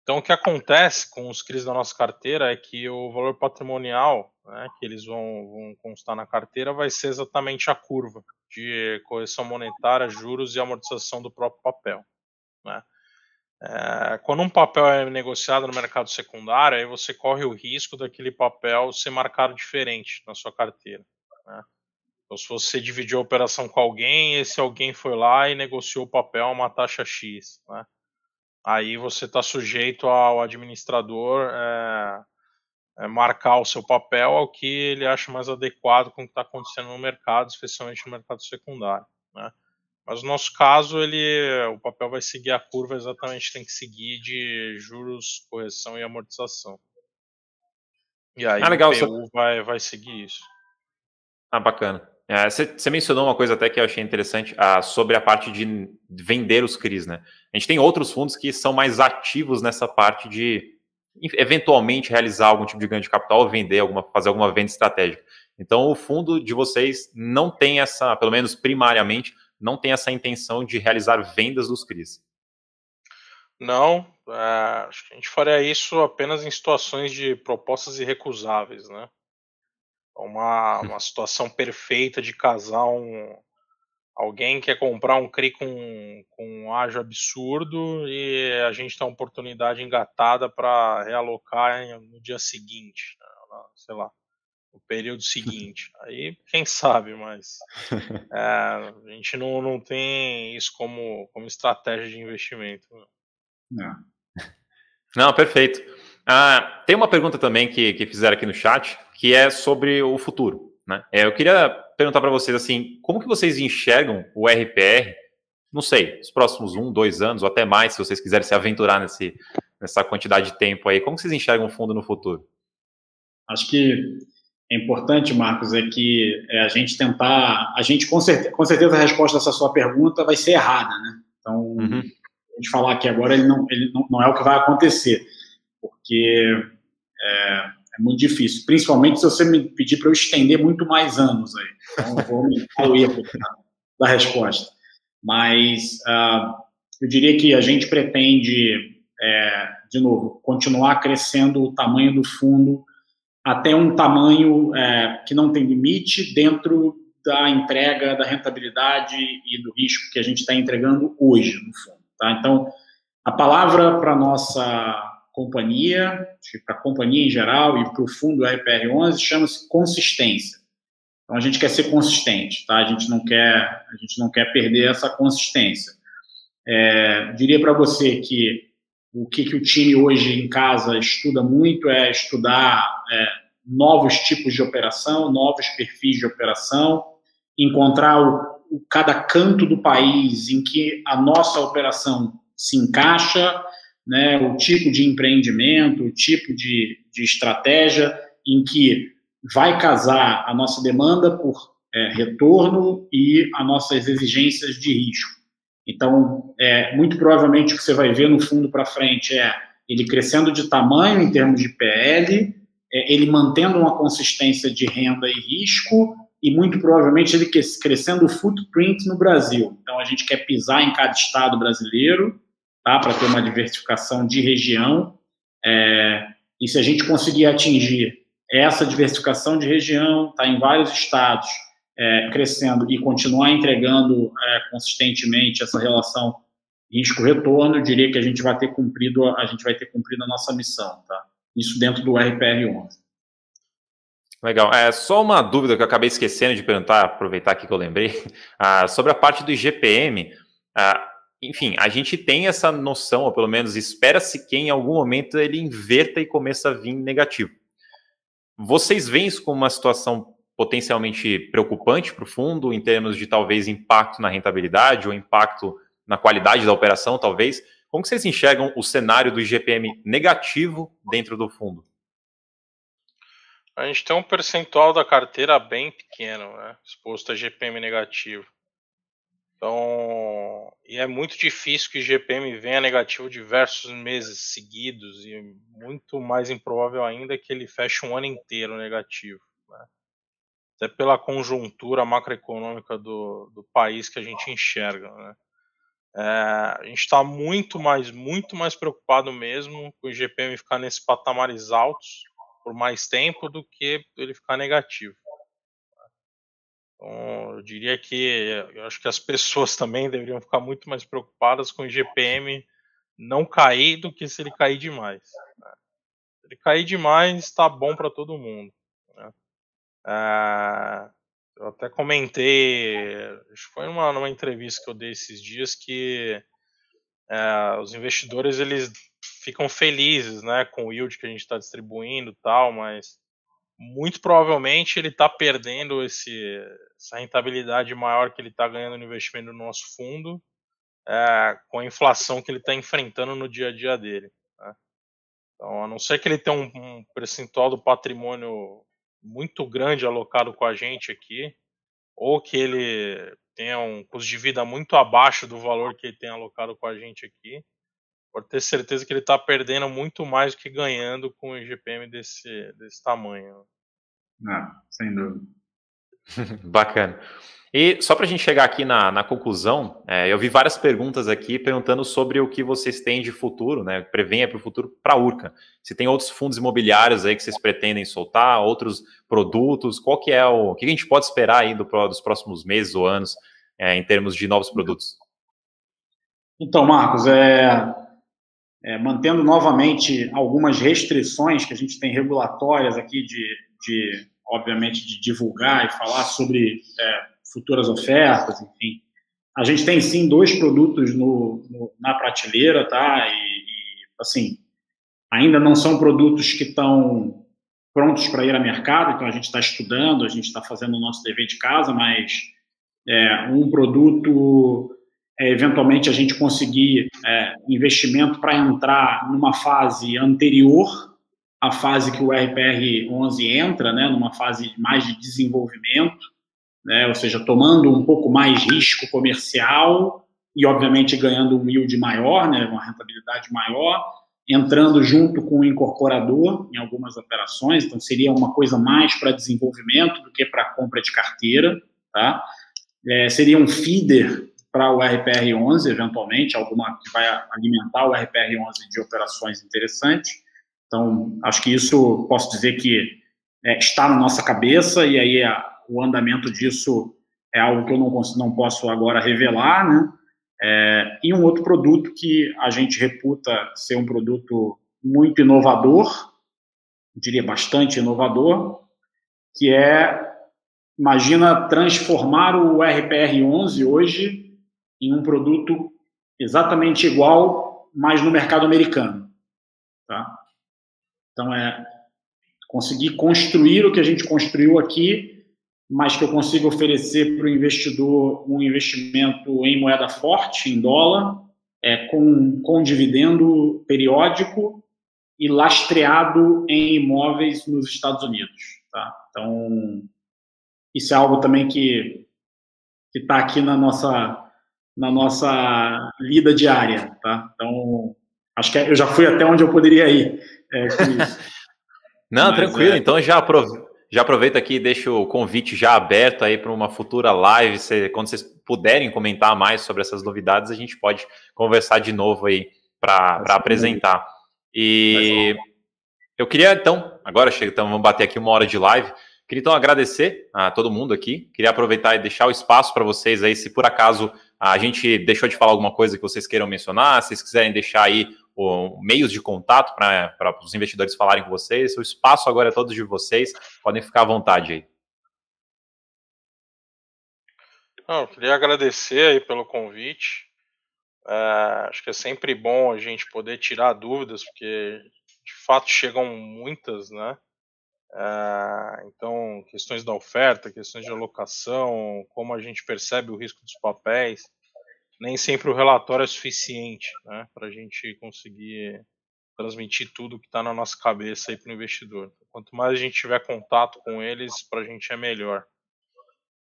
Speaker 4: Então, o que acontece com os CRIs da nossa carteira é que o valor patrimonial né, que eles vão, vão constar na carteira vai ser exatamente a curva de correção monetária, juros e amortização do próprio papel. Né? É, quando um papel é negociado no mercado secundário, aí você corre o risco daquele papel ser marcado diferente na sua carteira. Né? Então, se você dividiu a operação com alguém, esse alguém foi lá e negociou o papel a uma taxa X. Né? aí você está sujeito ao administrador é, é, marcar o seu papel ao que ele acha mais adequado com o que está acontecendo no mercado, especialmente no mercado secundário. Né? Mas no nosso caso, ele, o papel vai seguir a curva exatamente tem que seguir de juros, correção e amortização. E aí ah, legal, o PU vai, vai seguir isso.
Speaker 2: Ah, bacana. Você é, mencionou uma coisa até que eu achei interessante ah, sobre a parte de vender os CRIs, né? A gente tem outros fundos que são mais ativos nessa parte de eventualmente realizar algum tipo de ganho de capital ou vender alguma, fazer alguma venda estratégica. Então, o fundo de vocês não tem essa, pelo menos primariamente, não tem essa intenção de realizar vendas dos CRIs.
Speaker 4: Não, é, acho que a gente faria isso apenas em situações de propostas irrecusáveis, né? uma, uma situação perfeita de casar um. Alguém quer comprar um CRI com, com um ágio absurdo e a gente tem uma oportunidade engatada para realocar no dia seguinte, né, sei lá, no período seguinte. Aí, quem sabe, mas é, a gente não, não tem isso como, como estratégia de investimento.
Speaker 2: Não, não perfeito. Ah, tem uma pergunta também que, que fizeram aqui no chat, que é sobre o futuro. Né? É, eu queria perguntar para vocês assim, como que vocês enxergam o RPR, não sei, os próximos um, dois anos, ou até mais, se vocês quiserem se aventurar nesse, nessa quantidade de tempo aí, como que vocês enxergam o fundo no futuro?
Speaker 3: Acho que é importante, Marcos, é que é, a gente tentar, a gente com certeza, com certeza a resposta dessa sua pergunta vai ser errada, né? Então, uhum. a gente falar aqui agora, ele não, ele não, não é o que vai acontecer porque é, é muito difícil, principalmente se você me pedir para eu estender muito mais anos aí. Então, eu vou aumentar o erro da resposta. Mas uh, eu diria que a gente pretende, é, de novo, continuar crescendo o tamanho do fundo até um tamanho é, que não tem limite dentro da entrega da rentabilidade e do risco que a gente está entregando hoje no fundo. Tá? Então, a palavra para nossa companhia, para a companhia em geral e para o fundo RPR11, chama-se consistência. Então a gente quer ser consistente, tá? A gente não quer, a gente não quer perder essa consistência. É, diria para você que o que, que o time hoje em casa estuda muito é estudar é, novos tipos de operação, novos perfis de operação, encontrar o, o, cada canto do país em que a nossa operação se encaixa né, o tipo de empreendimento, o tipo de, de estratégia em que vai casar a nossa demanda por é, retorno e as nossas exigências de risco. Então, é, muito provavelmente o que você vai ver no fundo para frente é ele crescendo de tamanho em termos de PL, é, ele mantendo uma consistência de renda e risco, e muito provavelmente ele crescendo o footprint no Brasil. Então, a gente quer pisar em cada estado brasileiro, tá? para ter uma diversificação de região. É, e se a gente conseguir atingir essa diversificação de região, está em vários estados, é, crescendo e continuar entregando é, consistentemente essa relação risco-retorno, diria que a gente vai ter cumprido a gente vai ter cumprido a nossa missão, tá? Isso dentro do RPR 11.
Speaker 2: Legal. É só uma dúvida que eu acabei esquecendo de perguntar, aproveitar aqui que eu lembrei, ah, sobre a parte do IGPM. Ah, enfim, a gente tem essa noção, ou pelo menos espera-se que em algum momento ele inverta e comece a vir negativo. Vocês veem isso como uma situação potencialmente preocupante para o fundo, em termos de talvez impacto na rentabilidade ou impacto na qualidade da operação, talvez? Como vocês enxergam o cenário do IGPM negativo dentro do fundo?
Speaker 4: A gente tem um percentual da carteira bem pequeno, né, exposto a GPM negativo. Então, e é muito difícil que GPM venha negativo diversos meses seguidos e muito mais improvável ainda que ele feche um ano inteiro negativo. Né? Até pela conjuntura macroeconômica do, do país que a gente enxerga. Né? É, a gente está muito mais, muito mais preocupado mesmo com o GPM ficar nesses patamares altos por mais tempo do que ele ficar negativo. Então, eu diria que eu acho que as pessoas também deveriam ficar muito mais preocupadas com o GPM não cair do que se ele cair demais. Né? Se ele cair demais, está bom para todo mundo. É, eu até comentei, acho que foi numa, numa entrevista que eu dei esses dias que é, os investidores eles ficam felizes, né, com o yield que a gente está distribuindo, tal, mas muito provavelmente ele está perdendo esse, essa rentabilidade maior que ele está ganhando no investimento no nosso fundo é, com a inflação que ele está enfrentando no dia a dia dele. Né? Então, a não ser que ele tenha um, um, percentual do patrimônio muito grande alocado com a gente aqui, ou que ele tenha um custo de vida muito abaixo do valor que ele tem alocado com a gente aqui, pode ter certeza que ele está perdendo muito mais do que ganhando com o IGPM desse, desse tamanho.
Speaker 3: Ah, sem dúvida.
Speaker 2: Bacana. E só para a gente chegar aqui na, na conclusão, é, eu vi várias perguntas aqui perguntando sobre o que vocês têm de futuro, né? Prevenha para o futuro para a Urca. Se tem outros fundos imobiliários aí que vocês pretendem soltar, outros produtos, qual que é o, o que a gente pode esperar aí do, dos próximos meses ou anos é, em termos de novos produtos?
Speaker 3: Então, Marcos, é, é, mantendo novamente algumas restrições que a gente tem regulatórias aqui de, de obviamente, de divulgar e falar sobre é, futuras ofertas, enfim. A gente tem sim dois produtos no, no na prateleira, tá? E, e, assim, ainda não são produtos que estão prontos para ir ao mercado, então a gente está estudando, a gente está fazendo o nosso dever de casa, mas é, um produto, é, eventualmente a gente conseguir é, investimento para entrar numa fase anterior à fase que o RPR 11 entra, né, numa fase mais de desenvolvimento, né, ou seja, tomando um pouco mais risco comercial e, obviamente, ganhando um yield maior, né, uma rentabilidade maior, entrando junto com o incorporador em algumas operações, então seria uma coisa mais para desenvolvimento do que para compra de carteira, tá? É, seria um feeder para o RPR11, eventualmente, alguma que vai alimentar o RPR11 de operações interessantes. Então, acho que isso posso dizer que é, está na nossa cabeça e aí a, o andamento disso é algo que eu não, não posso agora revelar, né? É, e um outro produto que a gente reputa ser um produto muito inovador, diria bastante inovador, que é, imagina transformar o RPR11 hoje em um produto exatamente igual, mas no mercado americano. Tá? Então, é conseguir construir o que a gente construiu aqui mas que eu consiga oferecer para o investidor um investimento em moeda forte, em dólar, é, com, com dividendo periódico e lastreado em imóveis nos Estados Unidos. Tá? Então, isso é algo também que está aqui na nossa, na nossa vida diária. Tá? Então, acho que eu já fui até onde eu poderia ir é, com isso.
Speaker 2: Não, Mas, tranquilo. É... Então já aproveita já aproveita aqui e deixa o convite já aberto aí para uma futura live. Se, quando vocês puderem comentar mais sobre essas novidades, a gente pode conversar de novo aí para apresentar. E eu queria então, agora chega, então vamos bater aqui uma hora de live. Queria então agradecer a todo mundo aqui. Queria aproveitar e deixar o espaço para vocês aí, se por acaso a gente deixou de falar alguma coisa que vocês queiram mencionar, se vocês quiserem deixar aí o, meios de contato para os investidores falarem com vocês. O espaço agora é todo de vocês. Podem ficar à vontade aí.
Speaker 4: Não, eu queria agradecer aí pelo convite. É, acho que é sempre bom a gente poder tirar dúvidas, porque de fato chegam muitas, né? É, então, questões da oferta, questões de alocação, como a gente percebe o risco dos papéis nem sempre o relatório é suficiente né, para a gente conseguir transmitir tudo que está na nossa cabeça aí para o investidor. Quanto mais a gente tiver contato com eles, para a gente é melhor.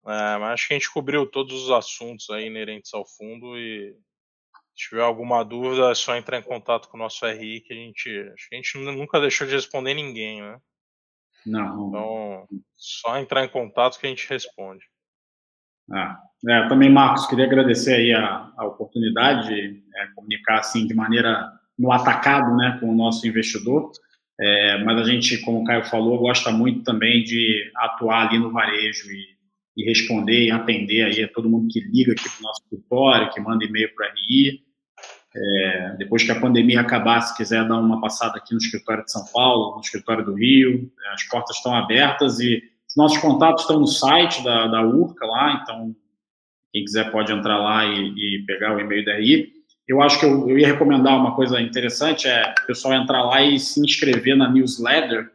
Speaker 4: É, mas acho que a gente cobriu todos os assuntos aí inerentes ao fundo e se tiver alguma dúvida é só entrar em contato com o nosso RI que a gente, acho que a gente nunca deixou de responder ninguém, né?
Speaker 3: Não.
Speaker 4: Então, só entrar em contato que a gente responde.
Speaker 3: Ah, é, também, Marcos, queria agradecer aí a, a oportunidade de é, comunicar assim de maneira no atacado, né, com o nosso investidor. É, mas a gente, como o Caio falou, gosta muito também de atuar ali no varejo e, e responder e atender aí a todo mundo que liga aqui para o nosso escritório, que manda e-mail para o RI. É, depois que a pandemia acabar, se quiser dar uma passada aqui no escritório de São Paulo, no escritório do Rio, as portas estão abertas e os nossos contatos estão no site da, da URCA lá, então quem quiser pode entrar lá e, e pegar o e-mail da RI. Eu acho que eu, eu, ia recomendar uma coisa interessante, é o pessoal entrar lá e se inscrever na newsletter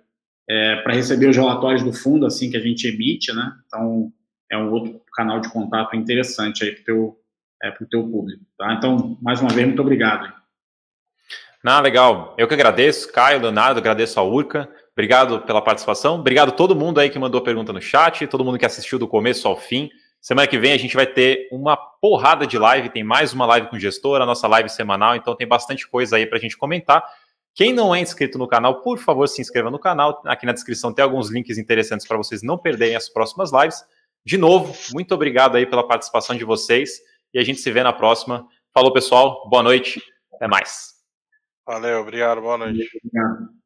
Speaker 3: é, para receber os relatórios do fundo assim que a gente emite, né? Então, é um outro canal de contato interessante aí para o teu, é, teu público, tá? Então, mais uma vez, muito obrigado.
Speaker 2: Não, legal. Eu que agradeço, Caio, Leonardo, agradeço a Urca. Obrigado pela participação. Obrigado a todo mundo aí que mandou pergunta no chat, todo mundo que assistiu do começo ao fim. Semana que vem a gente vai ter uma porrada de live, tem mais uma live com gestor, a nossa live semanal, então tem bastante coisa aí para a gente comentar. Quem não é inscrito no canal, por favor, se inscreva no canal. Aqui na descrição tem alguns links interessantes para vocês não perderem as próximas lives. De novo, muito obrigado aí pela participação de vocês e a gente se vê na próxima. Falou, pessoal. Boa noite. Até mais.
Speaker 4: Valeu, obrigado. Boa noite. Obrigado.